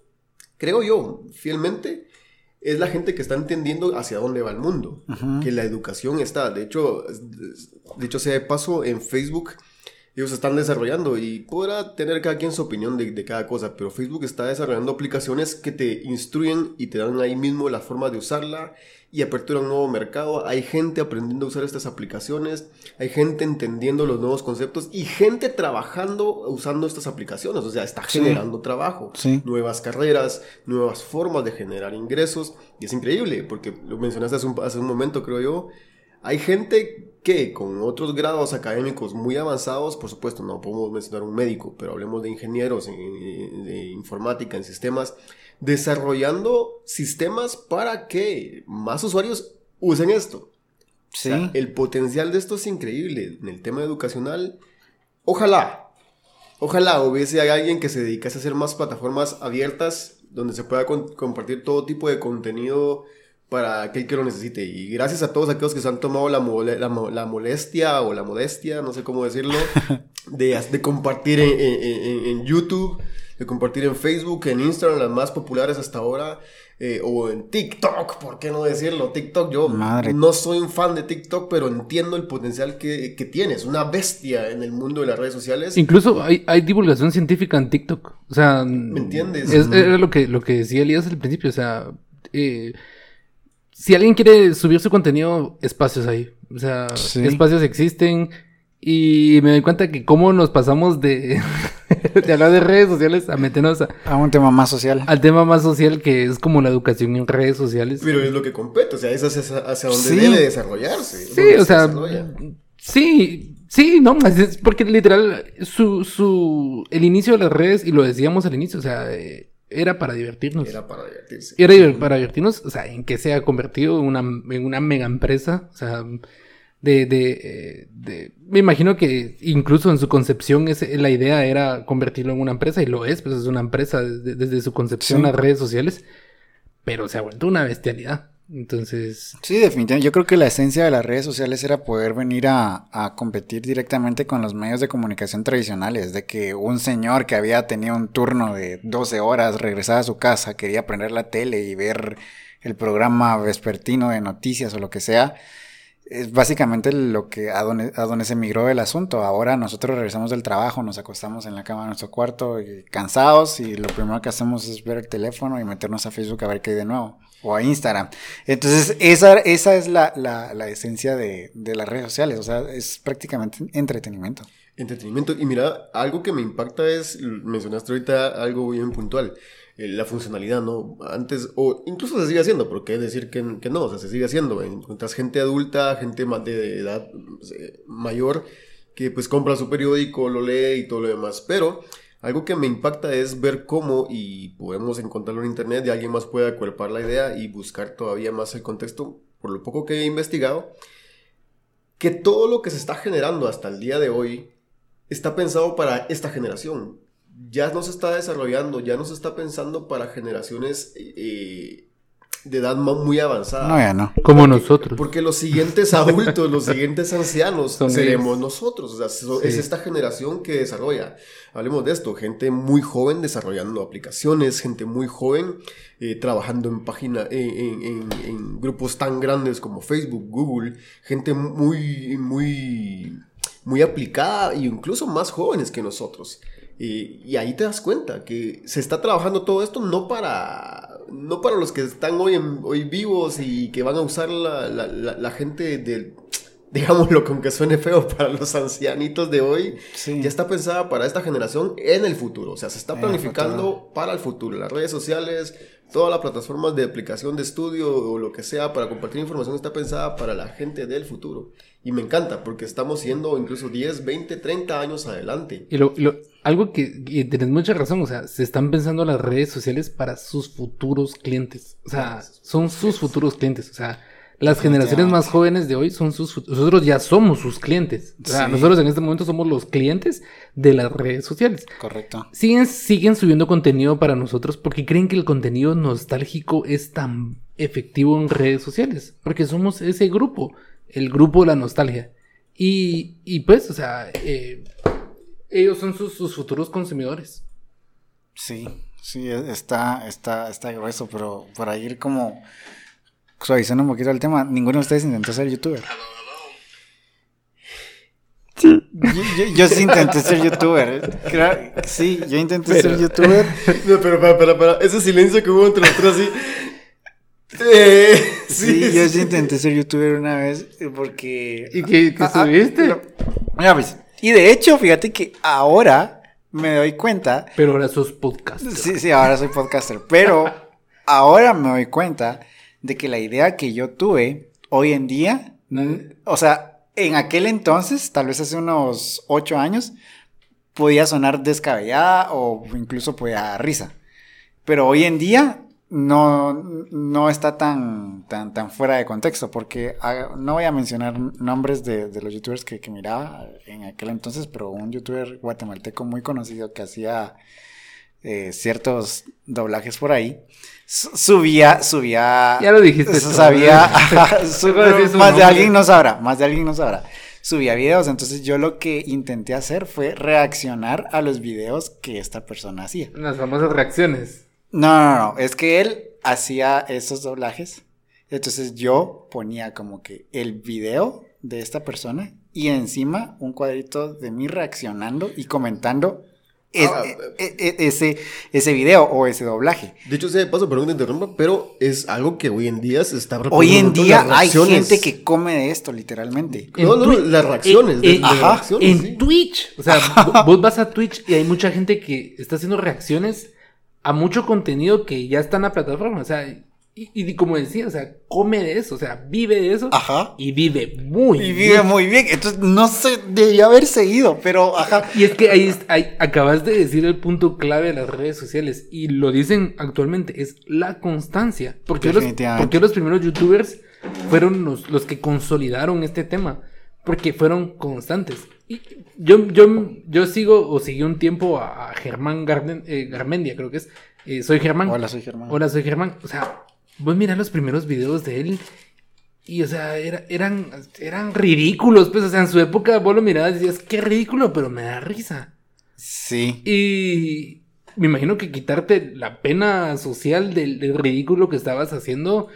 creo yo, fielmente, es la gente que está entendiendo hacia dónde va el mundo, que la educación está. De hecho, de hecho, sea de paso, en Facebook ellos están desarrollando y podrá tener cada quien su opinión de, cada cosa, pero Facebook está desarrollando aplicaciones que te instruyen y te dan ahí mismo la forma de usarla y apertura un nuevo mercado. Hay gente aprendiendo a usar estas aplicaciones, hay gente entendiendo los nuevos conceptos y gente trabajando usando estas aplicaciones, o sea, está generando trabajo, nuevas carreras, nuevas formas de generar ingresos y es increíble porque lo mencionaste hace un, hace un momento, creo yo. Hay gente que con otros grados académicos muy avanzados, por supuesto, no podemos mencionar un médico, pero hablemos de ingenieros de informática, en sistemas, desarrollando sistemas para que más usuarios usen esto. Sí. el potencial de esto es increíble. En el tema educacional, ojalá, ojalá hubiese alguien que se dedicase a hacer más plataformas abiertas donde se pueda compartir todo tipo de contenido para aquel que lo necesite. Y gracias a todos aquellos que se han tomado la, la, molestia o la modestia, no sé cómo decirlo, (laughs) de, de compartir en, en, en, YouTube, de compartir en Facebook, en Instagram, las más populares hasta ahora, eh, o en TikTok, ¿por qué no decirlo? TikTok, yo no soy un fan de TikTok, pero entiendo el potencial que, que tiene. Es una bestia en el mundo de las redes sociales. Incluso hay, hay divulgación científica en TikTok. O sea, ¿me entiendes? Es, era lo que, lo que decía Elías al principio, o sea... Eh, si alguien quiere subir su contenido, espacios ahí. O sea, espacios existen. Y me doy cuenta que cómo nos pasamos de, (laughs) de hablar de redes sociales a meternos a, un tema más social. Al tema más social que es como la educación en redes sociales. Pero es lo que compete, o sea, es hacia, hacia donde debe desarrollarse. Sí, o sea, sí, sí, no, es porque literal su, su, el inicio de las redes, y lo decíamos al inicio, o sea, eh, era para divertirnos. Era para divertirse. Era para divertirnos, o sea, en que se ha convertido en una, en una mega empresa, o sea, de, de, eh, de, me imagino que incluso en su concepción la idea era convertirlo en una empresa y lo es, pues es una empresa desde, su concepción a las redes sociales, pero se ha vuelto una bestialidad. Entonces. Sí, definitivamente. Yo creo que la esencia de las redes sociales era poder venir a, a, competir directamente con los medios de comunicación tradicionales. De que un señor que había tenido un turno de 12 horas regresaba a su casa, quería prender la tele y ver el programa vespertino de noticias o lo que sea. Es básicamente lo que a donde, a donde se migró el asunto. Ahora nosotros regresamos del trabajo, nos acostamos en la cama de nuestro cuarto y cansados y lo primero que hacemos es ver el teléfono y meternos a Facebook a ver qué hay de nuevo o a Instagram. Entonces, esa, esa es la, la, esencia de, de, las redes sociales, o sea, es prácticamente entretenimiento. Entretenimiento, y mira, algo que me impacta es, mencionaste ahorita algo bien puntual, eh, la funcionalidad, ¿no? Antes, o incluso se sigue haciendo, pero qué decir que, que no, o sea, se sigue haciendo. Encuentras gente adulta, gente de edad eh, mayor, que pues compra su periódico, lo lee y todo lo demás, pero algo que me impacta es ver cómo, y podemos encontrarlo en internet, y alguien más puede acuerpar la idea y buscar todavía más el contexto, por lo poco que he investigado, que todo lo que se está generando hasta el día de hoy está pensado para esta generación. Ya no se está desarrollando, ya no se está pensando para generaciones eh, de edad muy avanzada. No, ya no. Como nosotros. Porque los siguientes adultos, los siguientes ancianos seremos nosotros. O sea, es esta generación que desarrolla. Hablemos de esto, gente muy joven desarrollando aplicaciones, gente muy joven eh, trabajando en página, en, en, grupos tan grandes como Facebook, Google, gente muy, muy, muy aplicada e incluso más jóvenes que nosotros. y ahí te das cuenta que se está trabajando todo esto no para no para los que están hoy, hoy vivos y que van a usar la, la, la, gente del, digámoslo con que suene feo, (laughs) para los ancianitos de hoy, ya está pensada para esta generación en el futuro. O sea, se está planificando para el futuro. Las redes sociales, todas las plataformas de aplicación de estudio o lo que sea para compartir información está pensada para la gente del futuro. Y me encanta porque estamos siendo incluso 10, 20, 30 años adelante. Y lo, algo que tienes mucha razón, o sea, se están pensando las redes sociales para sus futuros clientes. O sea, son sus futuros clientes. O sea, Las generaciones más jóvenes de hoy son sus... Nosotros ya somos sus clientes. O sea, Sí. nosotros en este momento somos los clientes de las redes sociales. Correcto. Siguen, siguen subiendo contenido para nosotros porque creen que el contenido nostálgico es tan efectivo en redes sociales. Porque somos ese grupo, el grupo de la nostalgia. Y, y pues, o sea, eh, ellos son sus, sus futuros consumidores. Sí, sí, e- está, está, está grueso, pero para ir como suavizando un poquito el tema, ninguno de ustedes intentó ser youtuber. Yo, yo- yo sí intenté ser youtuber. Creo- sí, yo intenté ser youtuber. (laughs) No, pero para, para, para. Ese silencio que hubo entre los tres así. Eh, Sí, yo sí intenté ser youtuber una vez porque... ¿Y qué, qué Ah, ah, subiste? no. Mira, pues, y de hecho, fíjate que ahora me doy cuenta Pero ahora sos podcast. Sí, sí, ahora soy podcaster, pero ahora me doy cuenta de que la idea que yo tuve hoy en día, o sea, en aquel entonces, tal vez hace unos ocho años, podía sonar descabellada o incluso podía dar risa. Pero hoy en día no, no está tan, tan, tan fuera de contexto, porque ah, no voy a mencionar nombres de, de los youtubers que, que miraba en aquel entonces, pero un youtuber guatemalteco muy conocido que hacía eh, ciertos doblajes por ahí, subía, subía... Ya lo dijiste. Sabía, (laughs) más de alguien no sabrá, más de alguien no sabrá. Subía videos, entonces yo lo que intenté hacer fue reaccionar a los videos que esta persona hacía. Las famosas reacciones. No, no, no, es que él hacía esos doblajes. Entonces yo ponía como que el video de esta persona y encima un cuadrito de mí reaccionando y comentando es- Ah, e- e- ese, ese video o ese doblaje. De hecho, de paso, perdón que te interrumpa, pero es algo que hoy en día se está Hoy en día hay gente que come de esto, literalmente. No, no, las reacciones, de ajá, reacciones, en sí. Twitch. (laughs) O sea, (laughs) vo- vos vas a Twitch y hay mucha gente que está haciendo reacciones a mucho contenido que ya está en la plataforma. O sea, y, y como decía, o sea, come de eso, o sea, vive de eso. Ajá. Y vive muy Y bien. vive muy bien. Entonces no se debía haber seguido, pero ajá. Y es que ahí, ahí acabas de decir el punto clave de las redes sociales. Y lo dicen actualmente, es la constancia. Porque los, porque los primeros youtubers fueron los, los que consolidaron este tema. Porque fueron constantes. Y yo, yo, yo sigo o seguí un tiempo a, a Germán Garden- eh, Garmendia, creo que es. Eh, soy Germán. Hola, soy Germán. Hola, soy Germán. O sea, vos mirás los primeros videos de él y, o sea, era- eran, eran ridículos. Pues, o sea, en su época vos lo mirabas y decías, qué ridículo, pero me da risa. Sí. Y me imagino que quitarte la pena social del, del ridículo que estabas haciendo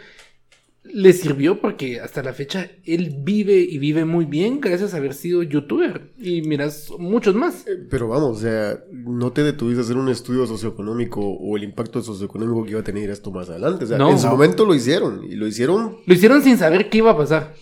le sirvió porque hasta la fecha él vive y vive muy bien gracias a haber sido youtuber. Y miras muchos más. Eh, Pero vamos, o sea, no te detuviste a hacer un estudio socioeconómico o el impacto socioeconómico que iba a tener esto más adelante. O sea, No. en su No. momento lo hicieron y lo hicieron Lo hicieron sin saber qué iba a pasar.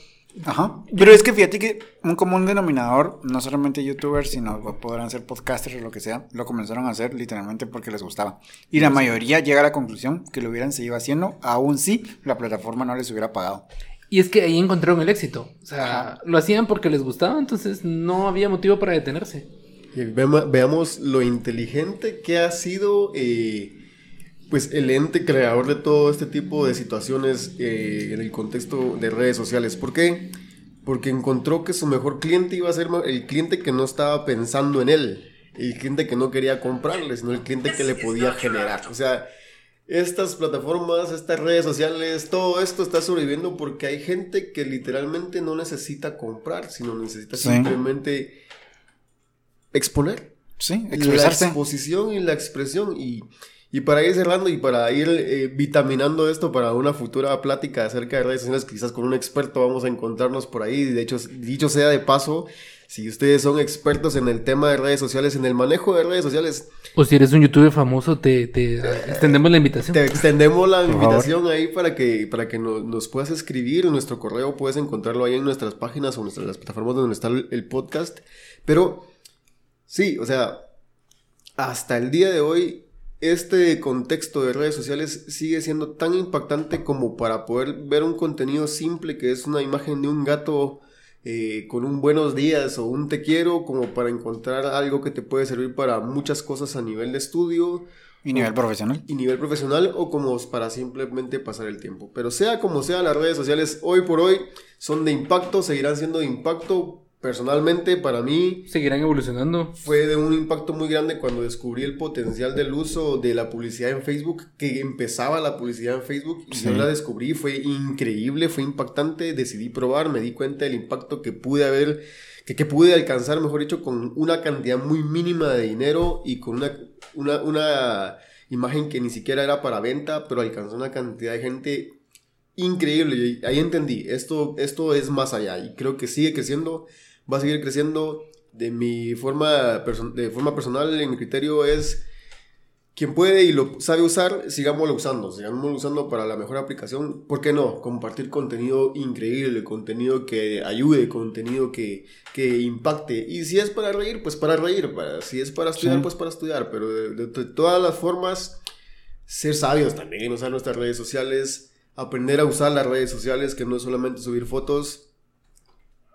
Ajá. Pero es que fíjate que un común denominador, no solamente youtubers, sino podrán ser podcasters o lo que sea, lo comenzaron a hacer literalmente porque les gustaba. Y la mayoría llega a la conclusión que lo hubieran seguido haciendo, aún si la plataforma no les hubiera pagado. Y es que ahí encontraron el éxito. O sea, Ajá. lo hacían porque les gustaba, entonces no había motivo para detenerse. Veamos lo inteligente que ha sido eh, pues el ente creador de todo este tipo de situaciones eh, en el contexto de redes sociales. ¿Por qué? Porque encontró que su mejor cliente iba a ser el cliente que no estaba pensando en él, el cliente que no quería comprarle, sino el cliente que le podía generar. O sea, estas plataformas, estas redes sociales, todo esto está sobreviviendo porque hay gente que literalmente no necesita comprar, sino necesita Sí. simplemente exponer Sí, la expresarse. exposición y la expresión. Y, y para ir cerrando y para ir eh, vitaminando esto para una futura plática acerca de redes sociales, quizás con un experto vamos a encontrarnos por ahí. De hecho, dicho sea de paso, si ustedes son expertos en el tema de redes sociales, en el manejo de redes sociales, O si eres un youtuber famoso, te, te extendemos la invitación. te extendemos la Por invitación ahí para que, para que nos, nos puedas escribir en nuestro correo. Puedes encontrarlo ahí en nuestras páginas o en nuestras, las plataformas donde está el, el podcast. Pero sí, o sea, hasta el día de hoy, este contexto de redes sociales sigue siendo tan impactante como para poder ver un contenido simple que es una imagen de un gato eh, con un buenos días o un te quiero como para encontrar algo que te puede servir para muchas cosas a nivel de estudio. Y nivel profesional. Y nivel profesional o como para simplemente pasar el tiempo. Pero sea como sea, las redes sociales hoy por hoy son de impacto, seguirán siendo de impacto personalmente para mí seguirán evolucionando. Fue de un impacto muy grande cuando descubrí el potencial del uso de la publicidad en Facebook, que empezaba la publicidad en Facebook y yo la descubrí, fue increíble, fue impactante, decidí probar, me di cuenta del impacto que pude haber, que, que pude alcanzar, mejor dicho, con una cantidad muy mínima de dinero y con una, una, una imagen que ni siquiera era para venta, pero alcanzó una cantidad de gente increíble. Y ahí entendí, esto, esto es más allá y creo que sigue creciendo va a seguir creciendo. De mi forma, de forma personal, en mi criterio es quien puede y lo sabe usar, sigámoslo usando, sigámoslo usando para la mejor aplicación. ¿Por qué no? Compartir contenido increíble, contenido que ayude, contenido que, que impacte. Y si es para reír, pues para reír. Para, si es para estudiar, pues para estudiar. Pero de, de, todas las formas, ser sabios también, usar nuestras redes sociales, aprender a usar las redes sociales, que no es solamente subir fotos,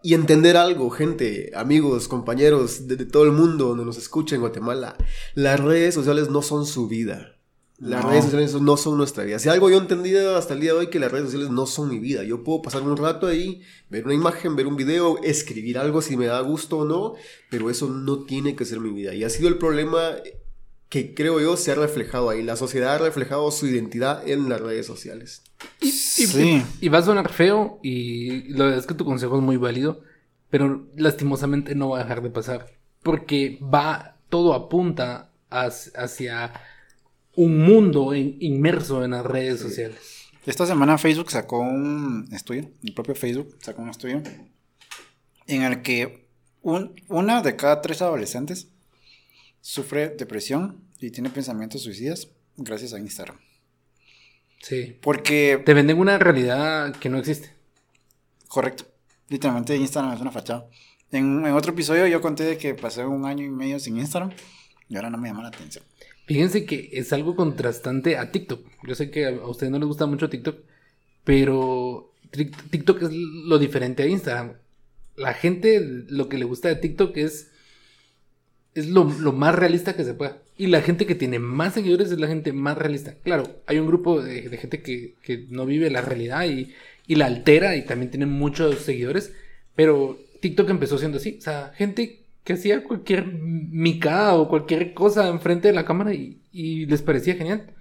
y entender algo, gente, amigos, compañeros de, todo el mundo donde nos escucha en Guatemala. Las redes sociales no son su vida. Las redes sociales no son nuestra vida. Si algo yo he entendido hasta el día de hoy que las redes sociales no son mi vida. Yo puedo pasar un rato ahí, ver una imagen, ver un video, escribir algo si me da gusto o no, pero eso no tiene que ser mi vida. Y ha sido el problema que creo yo se ha reflejado ahí. La sociedad ha reflejado su identidad en las redes sociales. Y, sí. y, va a sonar feo y la verdad es que tu consejo es muy válido, pero lastimosamente no va a dejar de pasar. Porque va, todo apunta hacia un mundo inmerso en las redes sociales. Esta semana Facebook sacó un estudio, el propio Facebook sacó un estudio, en el que una de cada tres adolescentes sufre depresión y tiene pensamientos suicidas gracias a Instagram. Sí. Porque... Te venden una realidad que no existe. Correcto. Literalmente Instagram es una fachada. En, otro episodio yo conté de que pasé un año y medio sin Instagram y ahora no me llama la atención. Fíjense que es algo contrastante a TikTok. Yo sé que a ustedes no les gusta mucho TikTok, pero TikTok es lo diferente a Instagram. La gente lo que le gusta de TikTok es es lo, más realista que se pueda. Y la gente que tiene más seguidores es la gente más realista. Claro, hay un grupo de, gente que, no vive la realidad y, la altera y también tienen muchos seguidores. Pero TikTok empezó siendo así. O sea, gente que hacía cualquier micada o cualquier cosa enfrente de la cámara y, les parecía genial.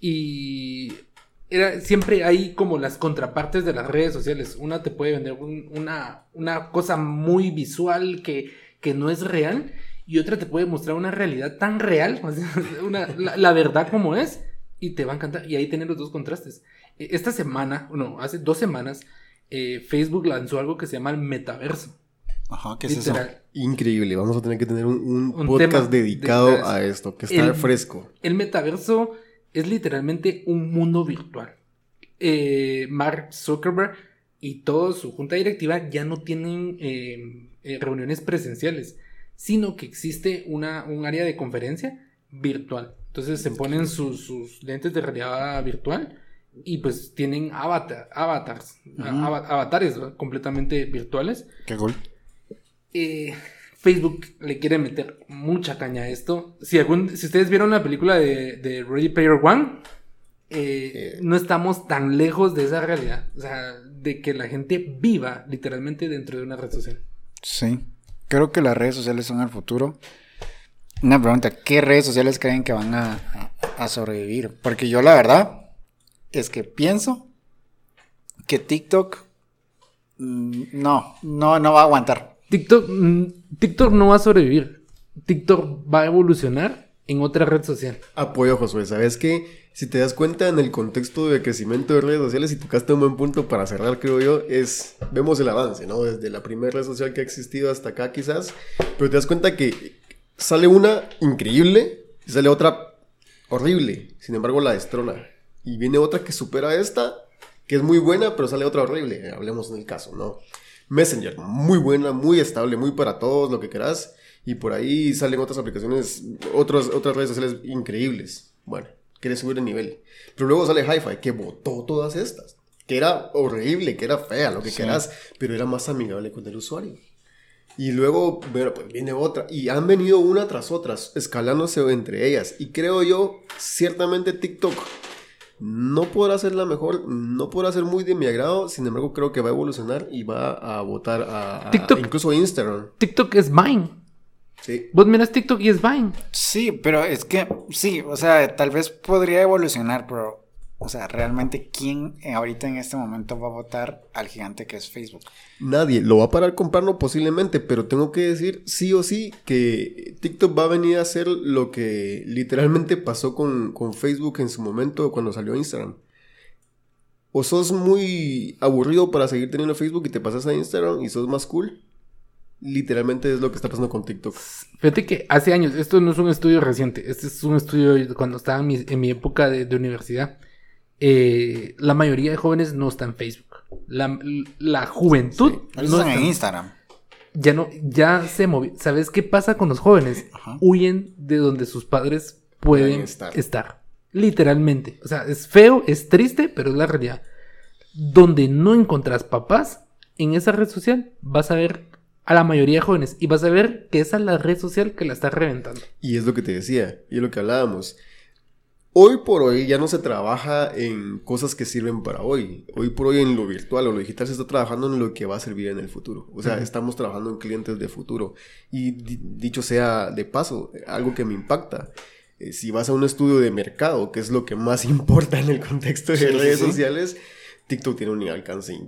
Y era, siempre hay como las contrapartes de las redes sociales. Una te puede vender una, una cosa muy visual que, que no es real y otra te puede mostrar una realidad tan real, (laughs) una, la, verdad como es, y te va a encantar. Y ahí tienen los dos contrastes. E, esta semana, no, hace dos semanas, eh, Facebook lanzó algo que se llama el metaverso. Ajá, ¿qué es eso? Increíble, vamos a tener que tener un, podcast dedicado a esto, que está fresco. El metaverso es literalmente un mundo virtual. Eh, Mark Zuckerberg y toda su junta directiva ya no tienen eh, reuniones presenciales sino que existe una, un área de conferencia virtual. Entonces se ponen sus, lentes de realidad virtual y pues tienen avatar, avatars, avatares completamente virtuales. Qué gol. Eh, Facebook le quiere meter mucha caña a esto. Si, algún, si ustedes vieron la película de, de Ready Player One, eh, eh. no estamos tan lejos de esa realidad. O sea, de que la gente viva literalmente dentro de una red social. Sí. Creo que las redes sociales son el futuro. Una pregunta, ¿qué redes sociales creen que van a, sobrevivir? Porque yo la verdad es que pienso que TikTok mm, no, no, no va a aguantar. TikTok, mm, TikTok no va a sobrevivir. TikTok va a evolucionar en otra red social. Apoyo, Josué. ¿Sabes qué? Si te das cuenta en el contexto de crecimiento de redes sociales, y tocaste un buen punto para cerrar, creo yo, es, vemos el avance, ¿no? Desde la primera red social que ha existido hasta acá quizás, pero te das cuenta que sale una increíble y sale otra horrible, sin embargo la destrona. Y viene otra que supera esta, que es muy buena, pero sale otra horrible, hablemos en el caso, ¿no? Messenger, muy buena, muy estable, muy para todos, lo que quieras. Y por ahí salen otras aplicaciones, otras otras redes sociales increíbles. Bueno, quiere subir el nivel. Pero luego sale Hi-Fi, que votó todas estas. que era horrible, que era fea, lo que Sí. quieras, pero era más amigable con el usuario. Y luego, bueno, pues viene otra. Y han venido una tras otras, escalándose entre ellas. Y creo yo, ciertamente TikTok no podrá ser la mejor, no podrá ser muy de mi agrado. Sin embargo, creo que va a evolucionar y va a votar a, a- TikTok. incluso Instagram. TikTok es Vine. Sí. Vos miras TikTok y es Vine. Sí, pero es que, sí, o sea, tal vez podría evolucionar, pero, o sea, realmente, ¿quién eh, ahorita en este momento va a votar al gigante que es Facebook? Nadie lo va a parar comprarlo posiblemente, pero tengo que decir sí o sí que TikTok va a venir a hacer lo que literalmente pasó con, con Facebook en su momento cuando salió Instagram. O sos muy aburrido para seguir teniendo Facebook y te pasas a Instagram y sos más cool. Literalmente es lo que está pasando con TikTok. Fíjate que hace años, esto no es un estudio reciente, este es un estudio cuando estaba en mi, en mi época de, de universidad. Eh, la mayoría de jóvenes no está en Facebook. La, la juventud Ellos no están está en Instagram. ya no, ya se movió. ¿Sabes qué pasa con los jóvenes? Ajá. Huyen de donde sus padres pueden Pueden estar. estar. Literalmente. O sea, es feo, es triste, pero es la realidad. Donde no encontrás papás, en esa red social vas a ver a la mayoría de jóvenes y vas a ver que esa es la red social que la está reventando. Y es lo que te decía, y es lo que hablábamos. Hoy por hoy ya no se trabaja en cosas que sirven para hoy. Hoy por hoy en lo virtual o lo digital se está trabajando en lo que va a servir en el futuro. O sea, estamos trabajando en clientes de futuro. Y di- dicho sea de paso, algo que me impacta. eh, si vas a un estudio de mercado, que es lo que más (laughs) importa en el contexto de sí, redes sí. sociales, TikTok tiene un alcance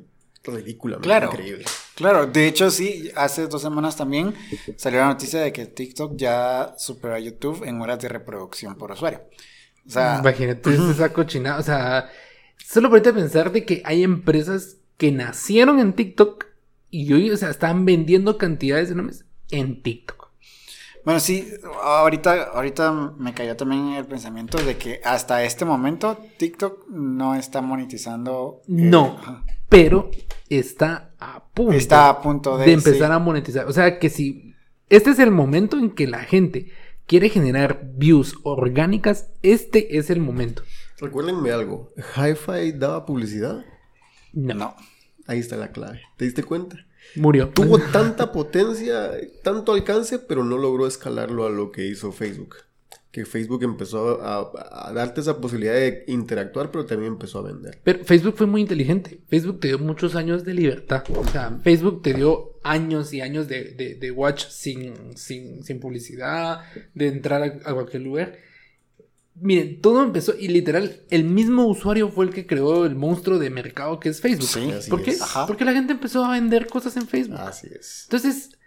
ridículamente Claro. increíble. Claro, de hecho sí, hace dos semanas también salió la noticia de que TikTok ya superó a YouTube en horas de reproducción por usuario. O sea, Imagínate (laughs) esa cochinada. O sea, solo ahorita pensar de que hay empresas que nacieron en TikTok y hoy, o sea, están vendiendo cantidades de nombres en TikTok. Bueno, sí, ahorita, ahorita me cayó también el pensamiento de que hasta este momento TikTok no está monetizando. eh, No, ajá. pero está a punto. Está a punto de, de empezar sí. a monetizar. O sea que si este es el momento en que la gente quiere generar views orgánicas, este es el momento. Recuérdenme algo, Hi-Fi daba publicidad. No, No. Ahí está la clave. ¿Te diste cuenta? Murió. Tuvo tanta potencia, tanto alcance, pero no logró escalarlo a lo que hizo Facebook. Que Facebook empezó a, a darte esa posibilidad de interactuar, pero también empezó a vender. Pero Facebook fue muy inteligente. Facebook te dio muchos años de libertad. O sea, Facebook te dio años y años de, de- de watch sin, sin, sin publicidad, de entrar a, a cualquier lugar. Miren, todo empezó y literal, el mismo usuario fue el que creó el monstruo de mercado que es Facebook. Sí, así ¿Por qué? es. Porque la gente empezó a vender cosas en Facebook. Así es. Entonces,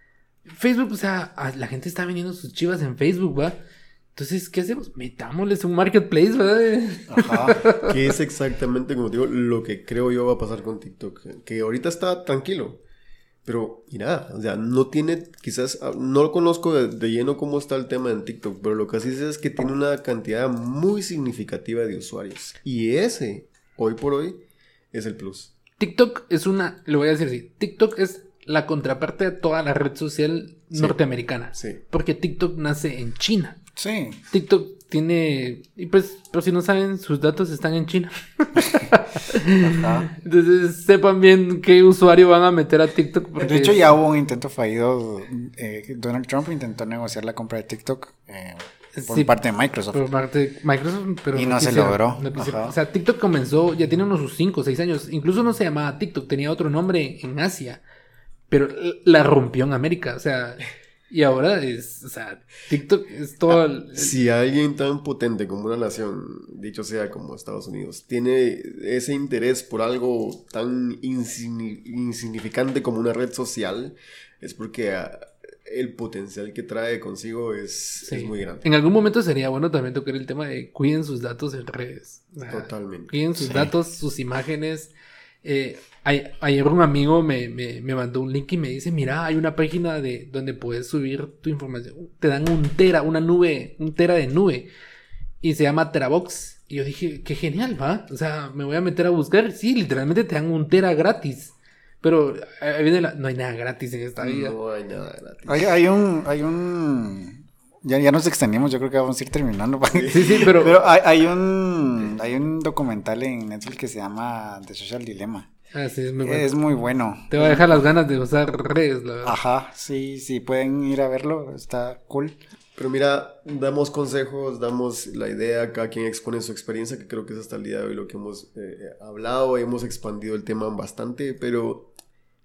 Facebook, o sea, la gente está vendiendo sus chivas en Facebook, ¿va? Entonces, ¿qué hacemos? Metámosles un marketplace, ¿verdad? Ajá. (laughs) Que es exactamente como te digo, lo que creo yo va a pasar con TikTok. Que ahorita está tranquilo. Pero, y nada, o sea, no tiene, quizás, ah, no lo conozco de, de lleno cómo está el tema en TikTok, pero lo que sí sé es que tiene una cantidad muy significativa de usuarios. Y ese, hoy por hoy, es el plus. TikTok es una, lo voy a decir así, TikTok es la contraparte de toda la red social Sí. norteamericana. Sí. Porque TikTok nace en China. Sí. TikTok tiene, y pues, por si no saben, sus datos están en China. Ajá. (laughs) Entonces, sepan bien qué usuario van a meter a TikTok. Porque De hecho, ya hubo un intento fallido. eh, Donald Trump intentó negociar la compra de TikTok eh, por Sí. parte de Microsoft. Por parte de Microsoft, pero Y no se logró. no. O sea, TikTok comenzó, ya tiene unos sus 5 o 6 años. Incluso no se llamaba TikTok, tenía otro nombre en Asia. Pero la rompió en América. O sea, y ahora es, o sea, TikTok es todo. el- Si alguien tan potente como una nación, dicho sea como Estados Unidos, tiene ese interés por algo tan insigni- insignificante como una red social, es porque ah, el potencial que trae consigo es, sí. es muy grande. En algún momento sería bueno también tocar el tema de cuiden sus datos en redes. O sea, Totalmente. Cuiden sus Sí. datos, sus imágenes. Eh, ayer un amigo me, me- me mandó un link y me dice, mira, hay una página de donde puedes subir tu información. Te dan un tera, una nube, un tera de nube. Y se llama Terabox. Y yo dije, qué genial, ¿va? O sea, me voy a meter a buscar. Sí, literalmente te dan un tera gratis. Pero ahí viene la- no hay nada gratis en esta vida. No hay nada gratis. Hay, hay un, hay un, ya, ya nos extendimos, yo creo que vamos a ir terminando. (laughs) Sí, sí, pero... Pero hay, hay un hay un documental en Netflix que se llama The Social Dilemma. Ah, sí, es muy bueno. Es muy bueno. Te va a dejar las ganas de usar redes, la verdad. Ajá, sí, sí, pueden ir a verlo, está cool. Pero mira, damos consejos, damos la idea, cada quien expone su experiencia, que creo que es hasta el día de hoy lo que hemos eh, hablado, hemos expandido el tema bastante, pero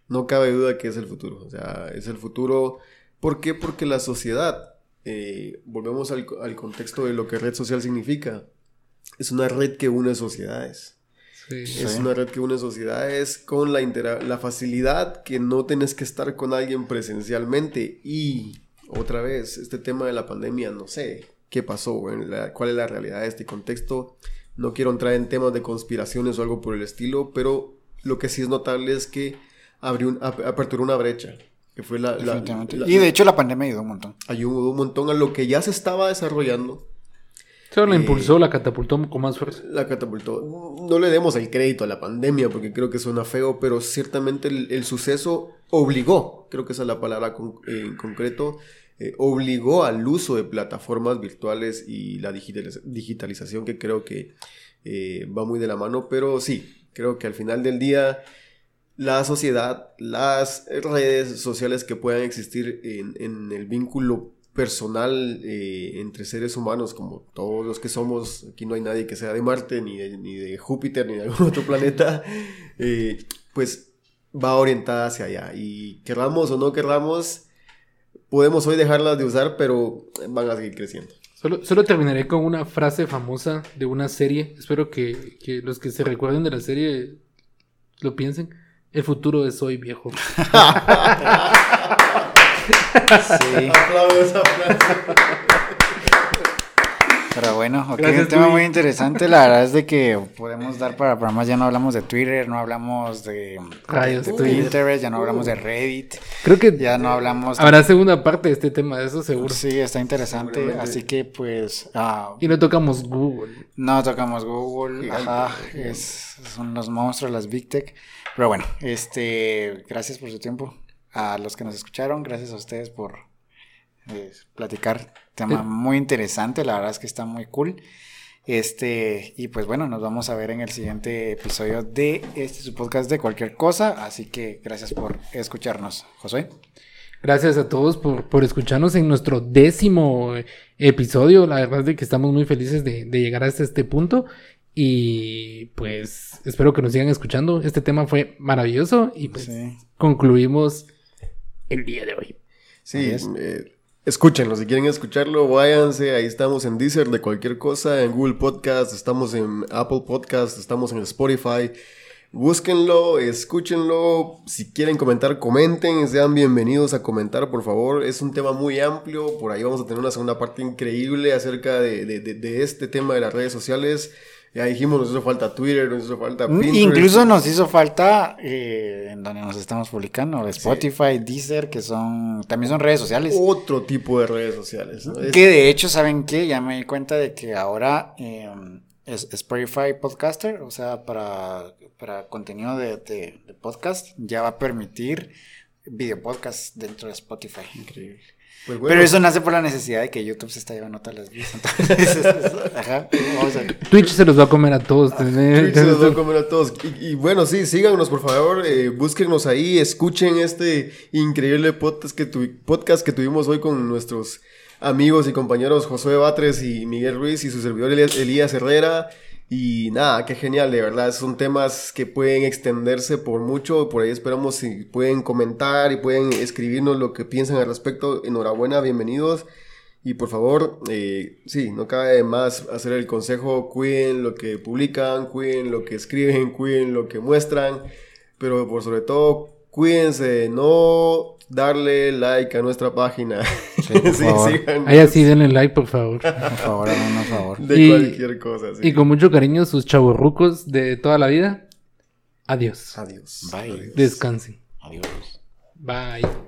no cabe duda que es el futuro. O sea, es el futuro. ¿Por qué? Porque la sociedad, eh, volvemos al, al contexto de lo que red social significa, es una red que une sociedades. Sí. Es Sí. una red que une sociedades con la, intera- la facilidad que no tenés que estar con alguien presencialmente. Y otra vez, este tema de la pandemia, no sé qué pasó, la- cuál es la realidad de este contexto. No quiero entrar en temas de conspiraciones o algo por el estilo, pero lo que sí es notable es que abrió un, ap- aperturó una brecha. Que fue la, la- Definitivamente. la- y de hecho la pandemia ayudó un montón. ayudó un montón a lo que ya se estaba desarrollando. La Eh, impulsó, la catapultó con más fuerza. La catapultó. No le demos el crédito a la pandemia porque creo que suena feo, pero ciertamente el, el suceso obligó, creo que esa es la palabra con- eh, en concreto, eh, obligó al uso de plataformas virtuales y la digitaliz- digitalización que creo que va muy de la mano, pero sí, creo que al final del día la sociedad, las redes sociales que puedan existir en, en el vínculo personal eh, entre seres humanos, como todos los que somos, aquí no hay nadie que sea de Marte, ni de, ni de Júpiter, ni de algún (laughs) otro planeta, eh, pues va orientada hacia allá. Y querramos o no querramos, podemos hoy dejarlas de usar, pero van a seguir creciendo. Solo, solo terminaré con una frase famosa de una serie. Espero que, que los que se recuerden de la serie lo piensen. El futuro es hoy, viejo. (laughs) Sí. Aplausos, aplausos. Pero bueno, ok, Gracias, un tema Luis. muy interesante. La verdad es de que podemos dar para programas. Ya no hablamos de Twitter, no hablamos de, Rayos, de. Pinterest, ya no hablamos de Reddit, Creo que ya no hablamos. habrá segunda parte de este tema, eso seguro. Sí, está interesante. Así que pues ah, Y no tocamos Google. no tocamos Google. Ajá, es, son los monstruos, las Big Tech. Pero bueno, este, gracias por su tiempo. A los que nos escucharon, gracias a ustedes por eh, platicar. Tema muy interesante, la verdad es que está muy cool. Este, y pues bueno, nos vamos a ver en el siguiente episodio de este su podcast de cualquier cosa. Así que gracias por escucharnos. Josué. Gracias a todos por, por escucharnos en nuestro décimo episodio. La verdad es que estamos muy felices de, de llegar hasta este punto. Y pues espero que nos sigan escuchando. Este tema fue maravilloso y pues Sí. concluimos el día de hoy. Sí, es. eh, escúchenlo, si quieren escucharlo, váyanse, ahí estamos en Deezer de cualquier cosa, en Google Podcast, estamos en Apple Podcast, estamos en Spotify. Búsquenlo, escúchenlo, si quieren comentar, comenten, sean bienvenidos a comentar, por favor. Es un tema muy amplio, por ahí vamos a tener una segunda parte increíble acerca de, de- de- de este tema de las redes sociales. Ya dijimos, nos hizo falta Twitter, nos hizo falta Pinterest. Incluso nos hizo falta eh, en donde nos estamos publicando, Spotify, Deezer, que son también son redes sociales. Otro tipo de redes sociales. Que de hecho, ¿saben qué? Ya me di cuenta de que ahora eh, es Spotify Podcaster, o sea, para, para contenido de, de- de podcast, ya va a permitir video podcast dentro de Spotify. Increíble. Pues bueno. Pero eso nace por la necesidad de que YouTube se está llevando todas las views. Entonces, (laughs) (laughs) ajá, vamos a- Twitch se los va a comer a todos. Twitch se los va a comer a todos. Y, y bueno, sí, síganos por favor, eh, búsquenos ahí, escuchen este increíble podcast que, tu- podcast que tuvimos hoy con nuestros amigos y compañeros Josué Batres y Miguel Ruiz y su servidor Elías Herrera. Y nada, qué genial, de verdad, son temas que pueden extenderse por mucho, por ahí esperamos si pueden comentar y pueden escribirnos lo que piensan al respecto. Enhorabuena, bienvenidos. Y por favor, eh, sí, no cabe más hacer el consejo, cuiden lo que publican, cuiden lo que escriben, cuiden lo que muestran, pero por sobre todo, cuídense de no darle like a nuestra página. Sí, (laughs) por favor. síganos Ahí así denle like, por favor. Por favor, un favor. de Y- cualquier cosa. sí. Y con mucho cariño, sus chavorrucos de toda la vida. Adiós. Adiós. Bye. Adiós. Descansen. Adiós. Bye.